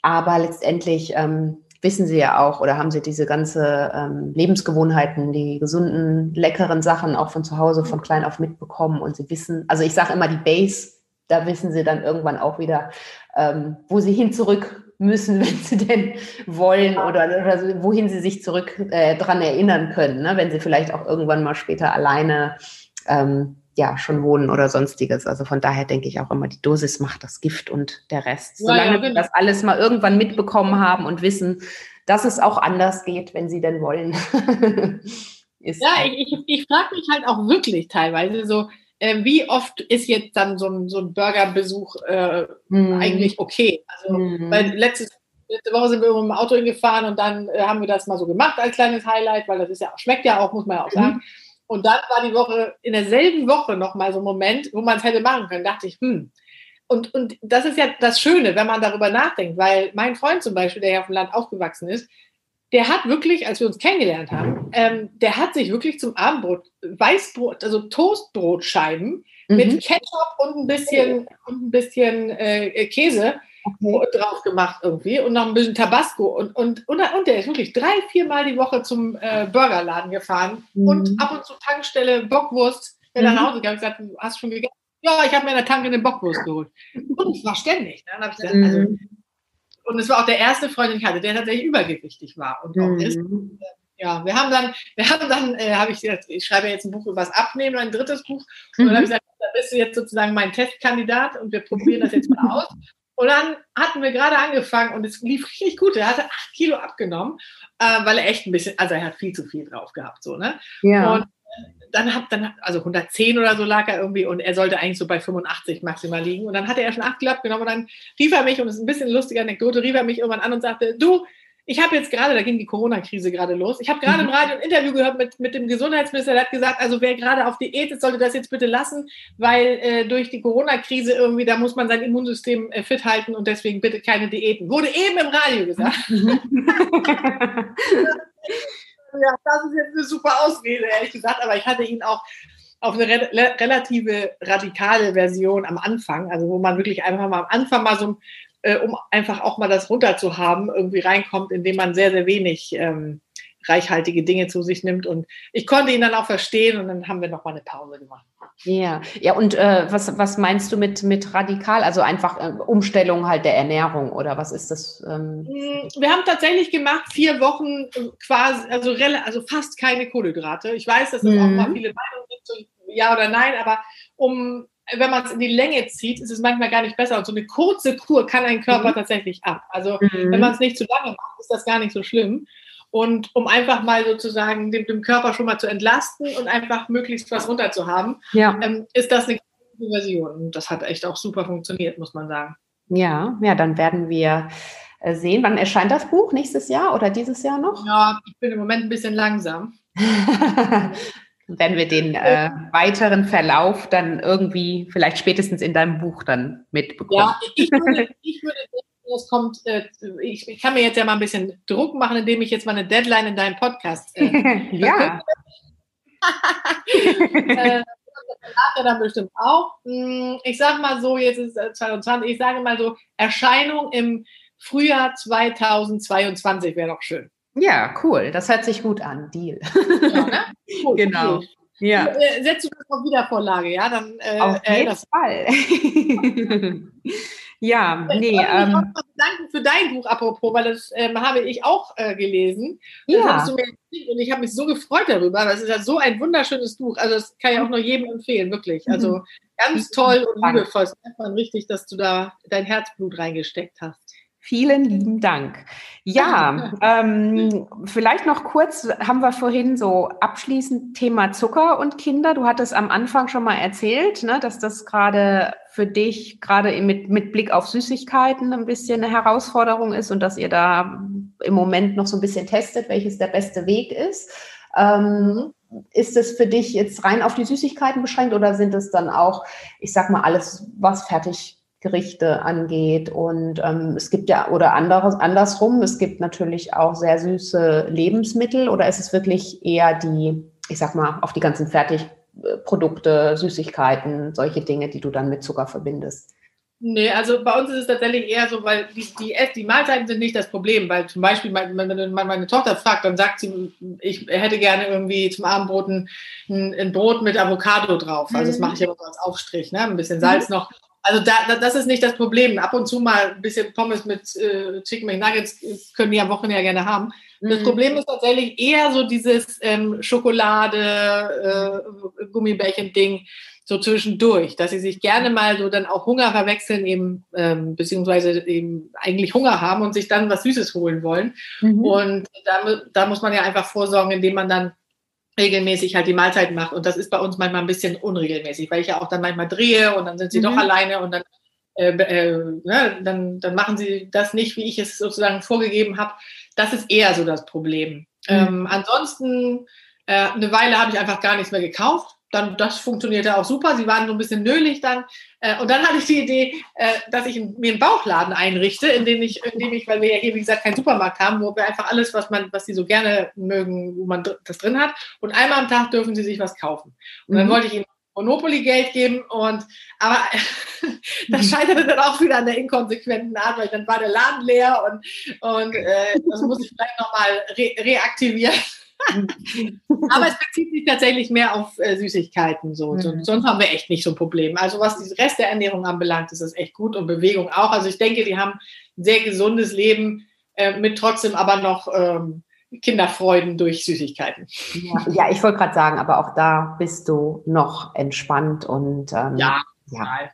Aber letztendlich ähm, wissen sie ja auch oder haben sie diese ganze ähm, Lebensgewohnheiten, die gesunden, leckeren Sachen auch von zu Hause von klein auf mitbekommen und sie wissen, also ich sage immer die Base, da wissen sie dann irgendwann auch wieder, ähm, wo sie hin zurück müssen, wenn sie denn wollen oder, oder wohin sie sich zurück äh, dran erinnern können, ne? wenn sie vielleicht auch irgendwann mal später alleine ähm, ja schon wohnen oder sonstiges. Also von daher denke ich auch immer, die Dosis macht das Gift und der Rest. Solange ja, ja, wir das alles mal irgendwann mitbekommen haben und wissen, dass es auch anders geht, wenn sie denn wollen. ja, halt ich, ich, ich frage mich halt auch wirklich teilweise so, äh, wie oft ist jetzt dann so ein, so ein Burgerbesuch äh, mm. eigentlich okay? Also, mm. weil letztes, letzte Woche sind wir mit dem Auto hingefahren und dann äh, haben wir das mal so gemacht als kleines Highlight, weil das ist ja schmeckt ja auch, muss man ja auch sagen. Mm. Und dann war die Woche, in derselben Woche nochmal so ein Moment, wo man es hätte machen können. dachte ich, hm. Und, und das ist ja das Schöne, wenn man darüber nachdenkt, weil mein Freund zum Beispiel, der ja auf dem Land aufgewachsen ist, der hat wirklich, als wir uns kennengelernt haben, ähm, der hat sich wirklich zum Abendbrot Weißbrot, also Toastbrotscheiben mhm. mit Ketchup und ein bisschen, und ein bisschen äh, Käse okay. drauf gemacht irgendwie und noch ein bisschen Tabasco und, und, und, und der ist wirklich drei, viermal die Woche zum äh, Burgerladen gefahren mhm. und ab und zu Tankstelle Bockwurst. Wenn er mhm. nach Hause gegangen gesagt, du hast schon gegessen. Ja, ich habe mir in der Tanke eine Bockwurst geholt. Und es war ständig. Ne? Dann ich gesagt, also, mhm. und es war auch der erste Freund, den ich hatte, der tatsächlich übergewichtig war und auch ist. Mhm. Ja, wir haben dann, wir haben dann, äh, habe ich gesagt, ich schreibe jetzt ein Buch über was abnehmen, ein drittes Buch. Und dann habe ich gesagt, da bist du jetzt sozusagen mein Testkandidat und wir probieren das jetzt mal aus. Und dann hatten wir gerade angefangen und es lief richtig gut. Er hatte acht Kilo abgenommen, äh, weil er echt ein bisschen, also er hat viel zu viel drauf gehabt, so, ne? Ja. Und dann hat, dann, also 110 oder so lag er irgendwie und er sollte eigentlich so bei 85 maximal liegen. Und dann hatte er schon acht Kilo abgenommen und dann rief er mich, und das ist ein bisschen eine lustige Anekdote, rief er mich irgendwann an und sagte, du, ich habe jetzt gerade, da ging die Corona-Krise gerade los, ich habe gerade im mhm. Radio ein Interview gehört mit, mit dem Gesundheitsminister, der hat gesagt, also wer gerade auf Diät ist, sollte das jetzt bitte lassen, weil äh, durch die Corona-Krise irgendwie, da muss man sein Immunsystem äh, fit halten und deswegen bitte keine Diäten. Wurde eben im Radio gesagt. ja, das ist jetzt eine super Ausrede, ehrlich gesagt, aber ich hatte ihn auch auf eine re relative radikale Version am Anfang, also wo man wirklich einfach mal am Anfang mal so äh, um einfach auch mal das runter zu haben, irgendwie reinkommt, indem man sehr, sehr wenig ähm, reichhaltige Dinge zu sich nimmt. Und ich konnte ihn dann auch verstehen und dann haben wir noch mal eine Pause gemacht. Ja, ja. Und äh, was, was meinst du mit, mit radikal? Also einfach äh, Umstellung halt der Ernährung oder was ist das? Ähm? Mm, wir haben tatsächlich gemacht vier Wochen äh, quasi, also, also fast keine Kohlenhydrate. Ich weiß, dass es mhm. auch mal viele Meinungen gibt, so ja oder nein, aber um wenn man es in die Länge zieht, ist es manchmal gar nicht besser. Und so eine kurze Kur kann ein Körper mhm. tatsächlich ab. Also mhm. wenn man es nicht zu lange macht, ist das gar nicht so schlimm. Und um einfach mal sozusagen dem, dem Körper schon mal zu entlasten und einfach möglichst was runter zu haben, ja. ähm, ist das eine gute Version. Und das hat echt auch super funktioniert, muss man sagen. Ja, ja, dann werden wir äh, sehen. Wann erscheint das Buch? Nächstes Jahr oder dieses Jahr noch? Ja, ich bin im Moment ein bisschen langsam. Wenn wir den äh, weiteren Verlauf dann irgendwie vielleicht spätestens in deinem Buch dann mitbekommen. Ja, ich würde, ich würde es kommt, äh, ich, ich, kann mir jetzt ja mal ein bisschen Druck machen, indem ich jetzt mal eine Deadline in deinem Podcast. Äh, ja. äh, dann bestimmt auch. Hm, ich sage mal so, jetzt ist es 2020, ich sage mal so, Erscheinung im Frühjahr 2022 wäre doch schön. Ja, cool. Das hört sich gut an. Deal. Ja, ne? cool, genau. Cool. Ja. Äh, setzt du das auf Wiedervorlage, ja? Dann, äh, auf äh, jeden das Fall. ja, nee. Ich ähm, auch danken für dein Buch, apropos, weil das ähm, habe ich auch äh, gelesen. Das ja. hast du mir und ich habe mich so gefreut darüber. Das ist ja so ein wunderschönes Buch. Also das kann ich auch nur jedem empfehlen, wirklich. Also mhm. ganz toll und liebevoll. Es ist einfach richtig, dass du da dein Herzblut reingesteckt hast. Vielen lieben Dank. Ja, ähm, vielleicht noch kurz, haben wir vorhin so abschließend Thema Zucker und Kinder. Du hattest am Anfang schon mal erzählt, ne, dass das gerade für dich, gerade mit, mit Blick auf Süßigkeiten, ein bisschen eine Herausforderung ist und dass ihr da im Moment noch so ein bisschen testet, welches der beste Weg ist. Ähm, ist es für dich jetzt rein auf die Süßigkeiten beschränkt oder sind es dann auch, ich sag mal, alles, was fertig Gerichte angeht. Und ähm, es gibt ja, oder anderes, andersrum, es gibt natürlich auch sehr süße Lebensmittel oder ist es wirklich eher die, ich sag mal, auf die ganzen Fertigprodukte, Süßigkeiten, solche Dinge, die du dann mit Zucker verbindest? Nee, also bei uns ist es tatsächlich eher so, weil die, die, die Mahlzeiten sind nicht das Problem, weil zum Beispiel, wenn man meine Tochter fragt, dann sagt sie, ich hätte gerne irgendwie zum Abendbrot ein, ein Brot mit Avocado drauf. Also das mhm. mache ich aber als Aufstrich, ne? ein bisschen Salz mhm. noch also da, das ist nicht das Problem. Ab und zu mal ein bisschen Pommes mit äh, Chicken McNuggets können die am Wochenende ja gerne haben. Mhm. Das Problem ist tatsächlich eher so dieses ähm, Schokolade, äh, Gummibärchen-Ding so zwischendurch, dass sie sich gerne mal so dann auch Hunger verwechseln, eben ähm, beziehungsweise eben eigentlich Hunger haben und sich dann was Süßes holen wollen. Mhm. Und da, da muss man ja einfach vorsorgen, indem man dann regelmäßig halt die Mahlzeiten macht. Und das ist bei uns manchmal ein bisschen unregelmäßig, weil ich ja auch dann manchmal drehe und dann sind sie mhm. doch alleine und dann, äh, äh, ne, dann, dann machen sie das nicht, wie ich es sozusagen vorgegeben habe. Das ist eher so das Problem. Mhm. Ähm, ansonsten, äh, eine Weile habe ich einfach gar nichts mehr gekauft dann das funktionierte auch super. Sie waren so ein bisschen nölig dann. Äh, und dann hatte ich die Idee, äh, dass ich mir einen Bauchladen einrichte, in dem ich, in dem ich, weil wir ja hier, wie gesagt, keinen Supermarkt haben, wo wir einfach alles, was man, was sie so gerne mögen, wo man das drin hat. Und einmal am Tag dürfen sie sich was kaufen. Und dann mhm. wollte ich ihnen Monopoly-Geld geben und aber das scheiterte dann auch wieder an der inkonsequenten Art, weil dann war der Laden leer und, und äh, das muss ich vielleicht nochmal re reaktivieren. Aber es bezieht sich tatsächlich mehr auf äh, Süßigkeiten. So. Mhm. Sonst haben wir echt nicht so ein Problem. Also was die Rest der Ernährung anbelangt, ist das echt gut und Bewegung auch. Also ich denke, die haben ein sehr gesundes Leben äh, mit trotzdem aber noch ähm, Kinderfreuden durch Süßigkeiten. Ja, ja ich wollte gerade sagen, aber auch da bist du noch entspannt und ähm, ja, ja.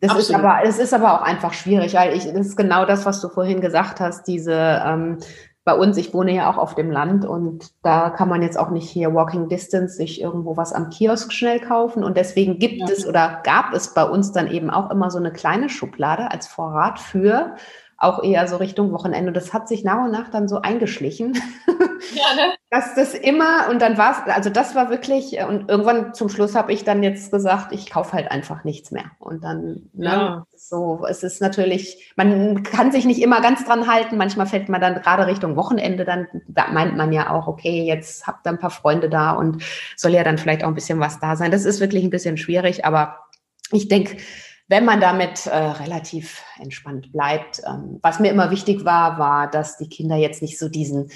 Das ist aber, es ist aber auch einfach schwierig, weil ich, das ist genau das, was du vorhin gesagt hast, diese ähm, bei uns, ich wohne ja auch auf dem Land und da kann man jetzt auch nicht hier Walking Distance sich irgendwo was am Kiosk schnell kaufen. Und deswegen gibt ja. es oder gab es bei uns dann eben auch immer so eine kleine Schublade als Vorrat für auch eher so Richtung Wochenende. Das hat sich nach und nach dann so eingeschlichen. Ja, ne? Dass das immer, und dann war es, also das war wirklich, und irgendwann zum Schluss habe ich dann jetzt gesagt, ich kaufe halt einfach nichts mehr. Und dann, ne, ja. so, es ist natürlich, man kann sich nicht immer ganz dran halten. Manchmal fällt man dann gerade Richtung Wochenende, dann da meint man ja auch, okay, jetzt habt ihr ein paar Freunde da und soll ja dann vielleicht auch ein bisschen was da sein. Das ist wirklich ein bisschen schwierig, aber ich denke, wenn man damit äh, relativ entspannt bleibt. Ähm, was mir immer wichtig war, war, dass die Kinder jetzt nicht so diesen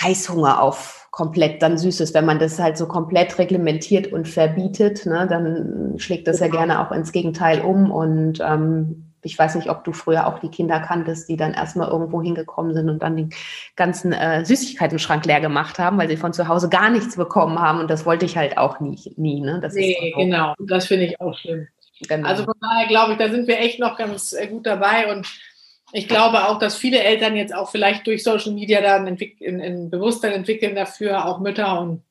Heißhunger auf komplett dann Süßes, wenn man das halt so komplett reglementiert und verbietet, ne, dann schlägt das ja genau. gerne auch ins Gegenteil um. Und ähm, ich weiß nicht, ob du früher auch die Kinder kanntest, die dann erstmal irgendwo hingekommen sind und dann den ganzen äh, Süßigkeiten-Schrank leer gemacht haben, weil sie von zu Hause gar nichts bekommen haben. Und das wollte ich halt auch nie. nie ne? das nee, so. genau. Das finde ich auch schlimm. Genau. Also von daher glaube ich, da sind wir echt noch ganz äh, gut dabei und ich glaube auch, dass viele Eltern jetzt auch vielleicht durch Social Media dann ein, ein Bewusstsein entwickeln dafür, auch Mütter und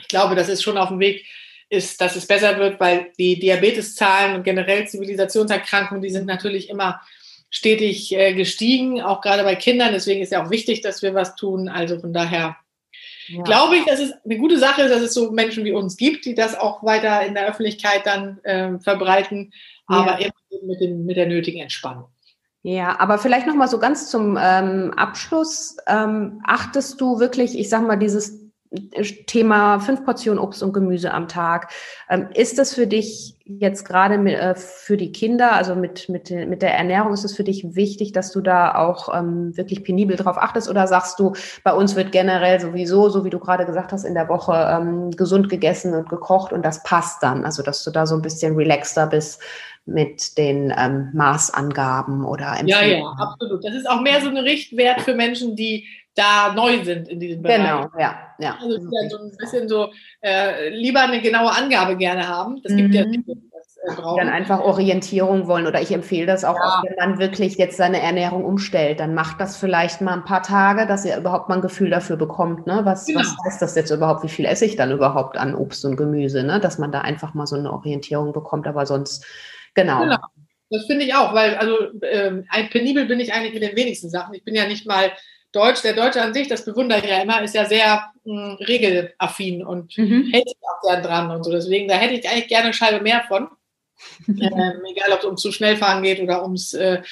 ich glaube, dass es schon auf dem Weg ist, dass es besser wird, weil die Diabeteszahlen und generell Zivilisationserkrankungen, die sind natürlich immer stetig äh, gestiegen, auch gerade bei Kindern. Deswegen ist ja auch wichtig, dass wir was tun. Also von daher ja. glaube ich, dass es eine gute Sache ist, dass es so Menschen wie uns gibt, die das auch weiter in der Öffentlichkeit dann äh, verbreiten, aber ja. eben mit, dem, mit der nötigen Entspannung. Ja, aber vielleicht noch mal so ganz zum ähm, Abschluss. Ähm, achtest du wirklich, ich sag mal, dieses Thema fünf Portionen Obst und Gemüse am Tag. Ähm, ist das für dich jetzt gerade äh, für die Kinder, also mit, mit, mit der Ernährung, ist es für dich wichtig, dass du da auch ähm, wirklich penibel drauf achtest? Oder sagst du, bei uns wird generell sowieso, so wie du gerade gesagt hast, in der Woche ähm, gesund gegessen und gekocht und das passt dann? Also, dass du da so ein bisschen relaxter bist mit den ähm, Maßangaben oder Empfehlungen. Ja, ja, absolut. Das ist auch mehr so ein Richtwert für Menschen, die da neu sind in diesem Bereich. Genau, ja. ja. Also ja so ein bisschen so, äh, lieber eine genaue Angabe gerne haben. Das gibt mhm. ja die, das äh, Dann einfach Orientierung wollen oder ich empfehle das auch, ja. oft, wenn man wirklich jetzt seine Ernährung umstellt, dann macht das vielleicht mal ein paar Tage, dass ihr überhaupt mal ein Gefühl dafür bekommt, ne? Was, genau. was heißt das jetzt überhaupt, wie viel esse ich dann überhaupt an Obst und Gemüse, ne? Dass man da einfach mal so eine Orientierung bekommt, aber sonst, genau. genau. Das finde ich auch, weil also ähm, penibel bin ich eigentlich mit den wenigsten Sachen. Ich bin ja nicht mal Deutsch, der Deutsche an sich, das bewundere ich ja immer, ist ja sehr mh, hm, regelaffin und mhm. hält sich auch sehr dran und so. Deswegen, da hätte ich eigentlich gerne eine Scheibe mehr von. ähm, egal, ob es ums zu schnell fahren geht oder ums, äh,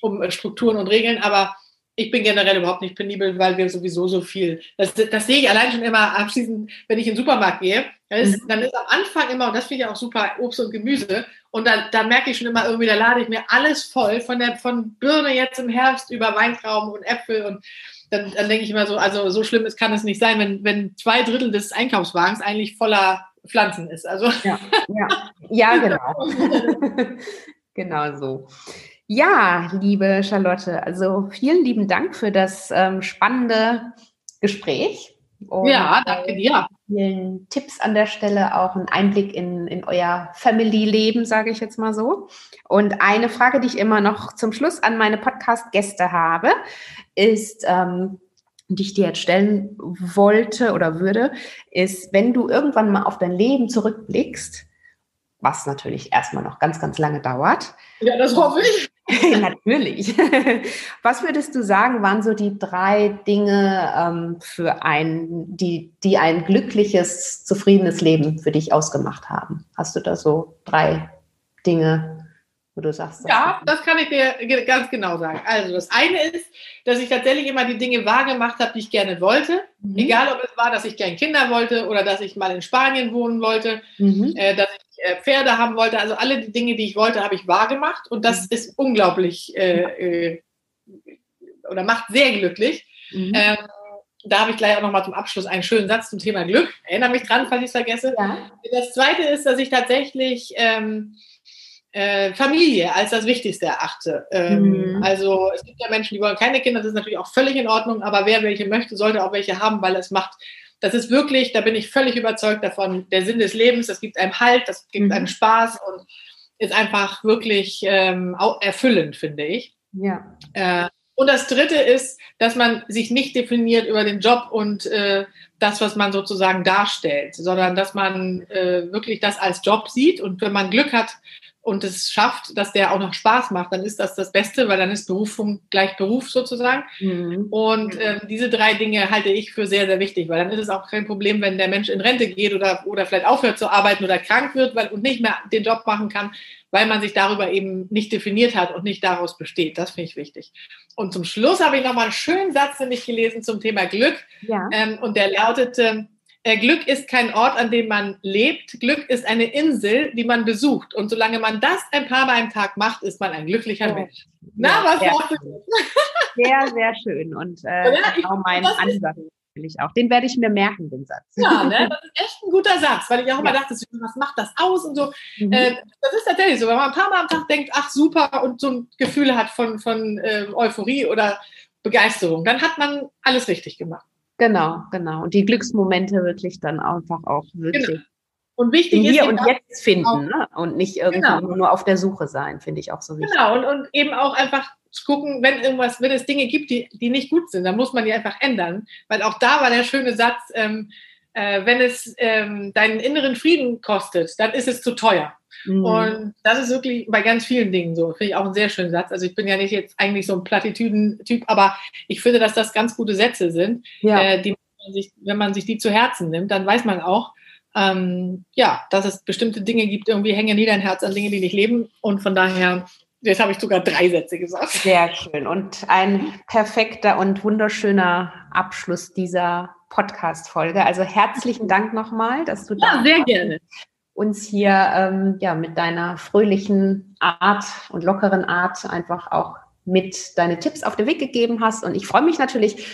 um Strukturen und Regeln, aber ich bin generell überhaupt nicht penibel, weil wir sowieso so viel, das, das sehe ich allein schon immer abschließend, wenn ich in den Supermarkt gehe, dann ist, mhm. dann ist am Anfang immer, und das finde ich auch super, Obst und Gemüse. Und dann, da merke ich schon immer irgendwie, da lade ich mir alles voll, von der von Birne jetzt im Herbst über Weintrauben und Äpfel und dann, dann denke ich immer so, also so schlimm ist, kann es nicht sein, wenn, wenn zwei Drittel des Einkaufswagens eigentlich voller Pflanzen ist. Also ja, ja, ja genau. genau so. Ja, liebe Charlotte, also vielen lieben Dank für das ähm, spannende Gespräch. Und ja, danke dir. Vielen Tipps an der Stelle, auch ein Einblick in, in euer Family-Leben, sage ich jetzt mal so. Und eine Frage, die ich immer noch zum Schluss an meine Podcast-Gäste habe, ist, ähm, die ich dir jetzt stellen wollte oder würde, ist, wenn du irgendwann mal auf dein Leben zurückblickst, was natürlich erstmal noch ganz, ganz lange dauert. Ja, das hoffe ich. Natürlich. Was würdest du sagen, waren so die drei Dinge ähm, für ein, die, die ein glückliches, zufriedenes Leben für dich ausgemacht haben? Hast du da so drei Dinge, wo du sagst? Ja, das kann ich dir ganz genau sagen. Also das eine ist, dass ich tatsächlich immer die Dinge wahrgemacht habe, die ich gerne wollte. Mhm. Egal, ob es war, dass ich gerne Kinder wollte oder dass ich mal in Spanien wohnen wollte, mhm. äh, dass ich Pferde haben wollte. Also alle die Dinge, die ich wollte, habe ich wahrgemacht. Und das mhm. ist unglaublich äh, äh, oder macht sehr glücklich. Mhm. Ähm, da habe ich gleich auch noch mal zum Abschluss einen schönen Satz zum Thema Glück. Erinnere mich dran, falls ich es vergesse. Ja. Das zweite ist, dass ich tatsächlich ähm, äh, Familie als das Wichtigste erachte. Ähm, mhm. Also es gibt ja Menschen, die wollen keine Kinder, das ist natürlich auch völlig in Ordnung, aber wer welche möchte, sollte auch welche haben, weil es macht das ist wirklich, da bin ich völlig überzeugt davon, der Sinn des Lebens, das gibt einem Halt, das gibt mhm. einem Spaß und ist einfach wirklich ähm, erfüllend, finde ich. Ja. Äh, und das Dritte ist, dass man sich nicht definiert über den Job und äh, das, was man sozusagen darstellt, sondern dass man äh, wirklich das als Job sieht und wenn man Glück hat, und es schafft, dass der auch noch Spaß macht, dann ist das das Beste, weil dann ist Berufung gleich Beruf sozusagen. Mhm. Und äh, diese drei Dinge halte ich für sehr, sehr wichtig, weil dann ist es auch kein Problem, wenn der Mensch in Rente geht oder, oder vielleicht aufhört zu arbeiten oder krank wird weil, und nicht mehr den Job machen kann, weil man sich darüber eben nicht definiert hat und nicht daraus besteht. Das finde ich wichtig. Und zum Schluss habe ich nochmal einen schönen Satz nämlich gelesen zum Thema Glück. Ja. Ähm, und der lautete, Glück ist kein Ort, an dem man lebt. Glück ist eine Insel, die man besucht. Und solange man das ein paar Mal am Tag macht, ist man ein glücklicher ja. Mensch. Na, ja, was sehr, schön. sehr, sehr schön. Und äh, ja, auch mein Ansatz will ich auch. Den werde ich mir merken, den Satz. Ja, ne? das ist echt ein guter Satz, weil ich auch immer dachte, was macht das aus und so. Mhm. Äh, das ist tatsächlich so, wenn man ein paar Mal am Tag denkt, ach super, und so ein Gefühl hat von, von äh, Euphorie oder Begeisterung, dann hat man alles richtig gemacht. Genau, genau. Und die Glücksmomente wirklich dann einfach auch wirklich genau. und wichtig hier und jetzt finden ne? und nicht irgendwie genau. nur auf der Suche sein, finde ich auch so wichtig. Genau, und, und eben auch einfach zu gucken, wenn irgendwas, wenn es Dinge gibt, die, die nicht gut sind, dann muss man die einfach ändern. Weil auch da war der schöne Satz, ähm, äh, wenn es ähm, deinen inneren Frieden kostet, dann ist es zu teuer. Mhm. Und das ist wirklich bei ganz vielen Dingen so. Finde ich auch einen sehr schönen Satz. Also ich bin ja nicht jetzt eigentlich so ein Plattitüden-Typ, aber ich finde, dass das ganz gute Sätze sind, ja. äh, die man sich, wenn man sich die zu Herzen nimmt, dann weiß man auch, ähm, ja, dass es bestimmte Dinge gibt, irgendwie hänge nie dein Herz an Dinge, die nicht leben. Und von daher, jetzt habe ich sogar drei Sätze gesagt. Sehr schön. Und ein perfekter und wunderschöner Abschluss dieser Podcast-Folge. Also herzlichen Dank nochmal, dass du ja, da sehr gerne. Uns hier ähm, ja, mit deiner fröhlichen Art und lockeren Art einfach auch mit deine Tipps auf den Weg gegeben hast. Und ich freue mich natürlich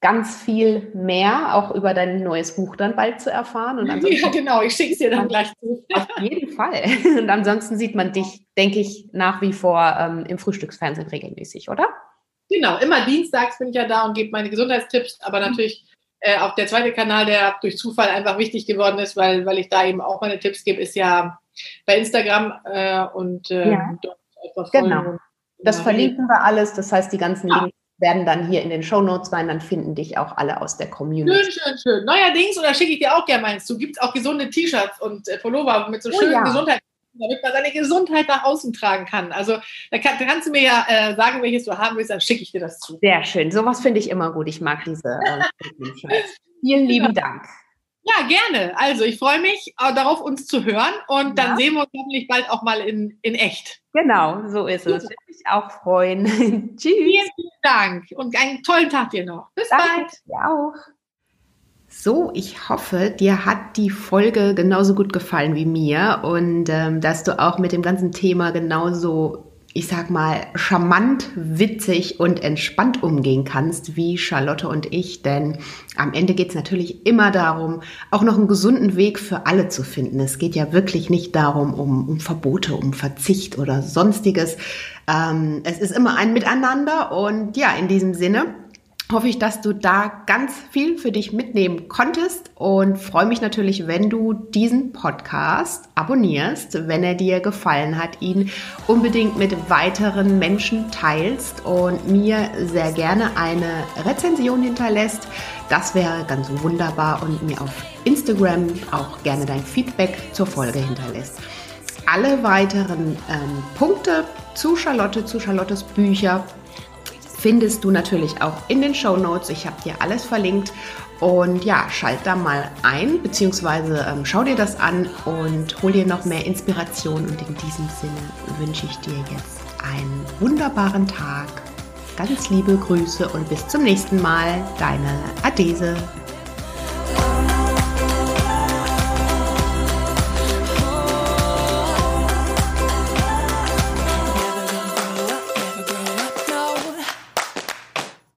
ganz viel mehr auch über dein neues Buch dann bald zu erfahren. Und ja, genau, ich schicke es dir dann gleich zu. Auf jeden Fall. Und ansonsten sieht man dich, denke ich, nach wie vor ähm, im Frühstücksfernsehen regelmäßig, oder? Genau, immer dienstags bin ich ja da und gebe meine Gesundheitstipps, aber natürlich äh, auch der zweite Kanal, der durch Zufall einfach wichtig geworden ist, weil, weil ich da eben auch meine Tipps gebe, ist ja bei Instagram äh, und äh, ja. dort einfach Genau. Das verlinken wir alles, das heißt, die ganzen ja. Links werden dann hier in den Show Notes sein, dann finden dich auch alle aus der Community. Schön, schön, schön. Neuerdings, oder schicke ich dir auch gerne meinst du, gibt es auch gesunde T-Shirts und äh, Pullover mit so oh, schönen ja. Gesundheit, damit man seine Gesundheit nach außen tragen kann. Also da, kann, da kannst du mir ja äh, sagen, welches du haben willst, dann schicke ich dir das zu. Sehr schön. Sowas finde ich immer gut. Ich mag diese äh, Vielen lieben. Dank. Ja, gerne. Also ich freue mich äh, darauf, uns zu hören und dann sehen wir uns hoffentlich bald auch mal in, in echt. Genau, so ist es. Würde mich auch freuen. Tschüss. Vielen, vielen Dank und einen tollen Tag dir noch. Bis Danke bald. Dir auch. So, ich hoffe, dir hat die Folge genauso gut gefallen wie mir und ähm, dass du auch mit dem ganzen Thema genauso ich sag mal, charmant, witzig und entspannt umgehen kannst, wie Charlotte und ich. Denn am Ende geht es natürlich immer darum, auch noch einen gesunden Weg für alle zu finden. Es geht ja wirklich nicht darum, um, um Verbote, um Verzicht oder sonstiges. Ähm, es ist immer ein Miteinander und ja, in diesem Sinne hoffe ich, dass du da ganz viel für dich mitnehmen konntest und freue mich natürlich, wenn du diesen Podcast abonnierst, wenn er dir gefallen hat, ihn unbedingt mit weiteren Menschen teilst und mir sehr gerne eine Rezension hinterlässt. Das wäre ganz wunderbar und mir auf Instagram auch gerne dein Feedback zur Folge hinterlässt. Alle weiteren ähm, Punkte zu Charlotte, zu Charlottes Bücher findest du natürlich auch in den Show Notes. Ich habe dir alles verlinkt. Und ja, schalt da mal ein, beziehungsweise ähm, schau dir das an und hol dir noch mehr Inspiration. Und in diesem Sinne wünsche ich dir jetzt einen wunderbaren Tag. Ganz liebe Grüße und bis zum nächsten Mal. Deine Adese.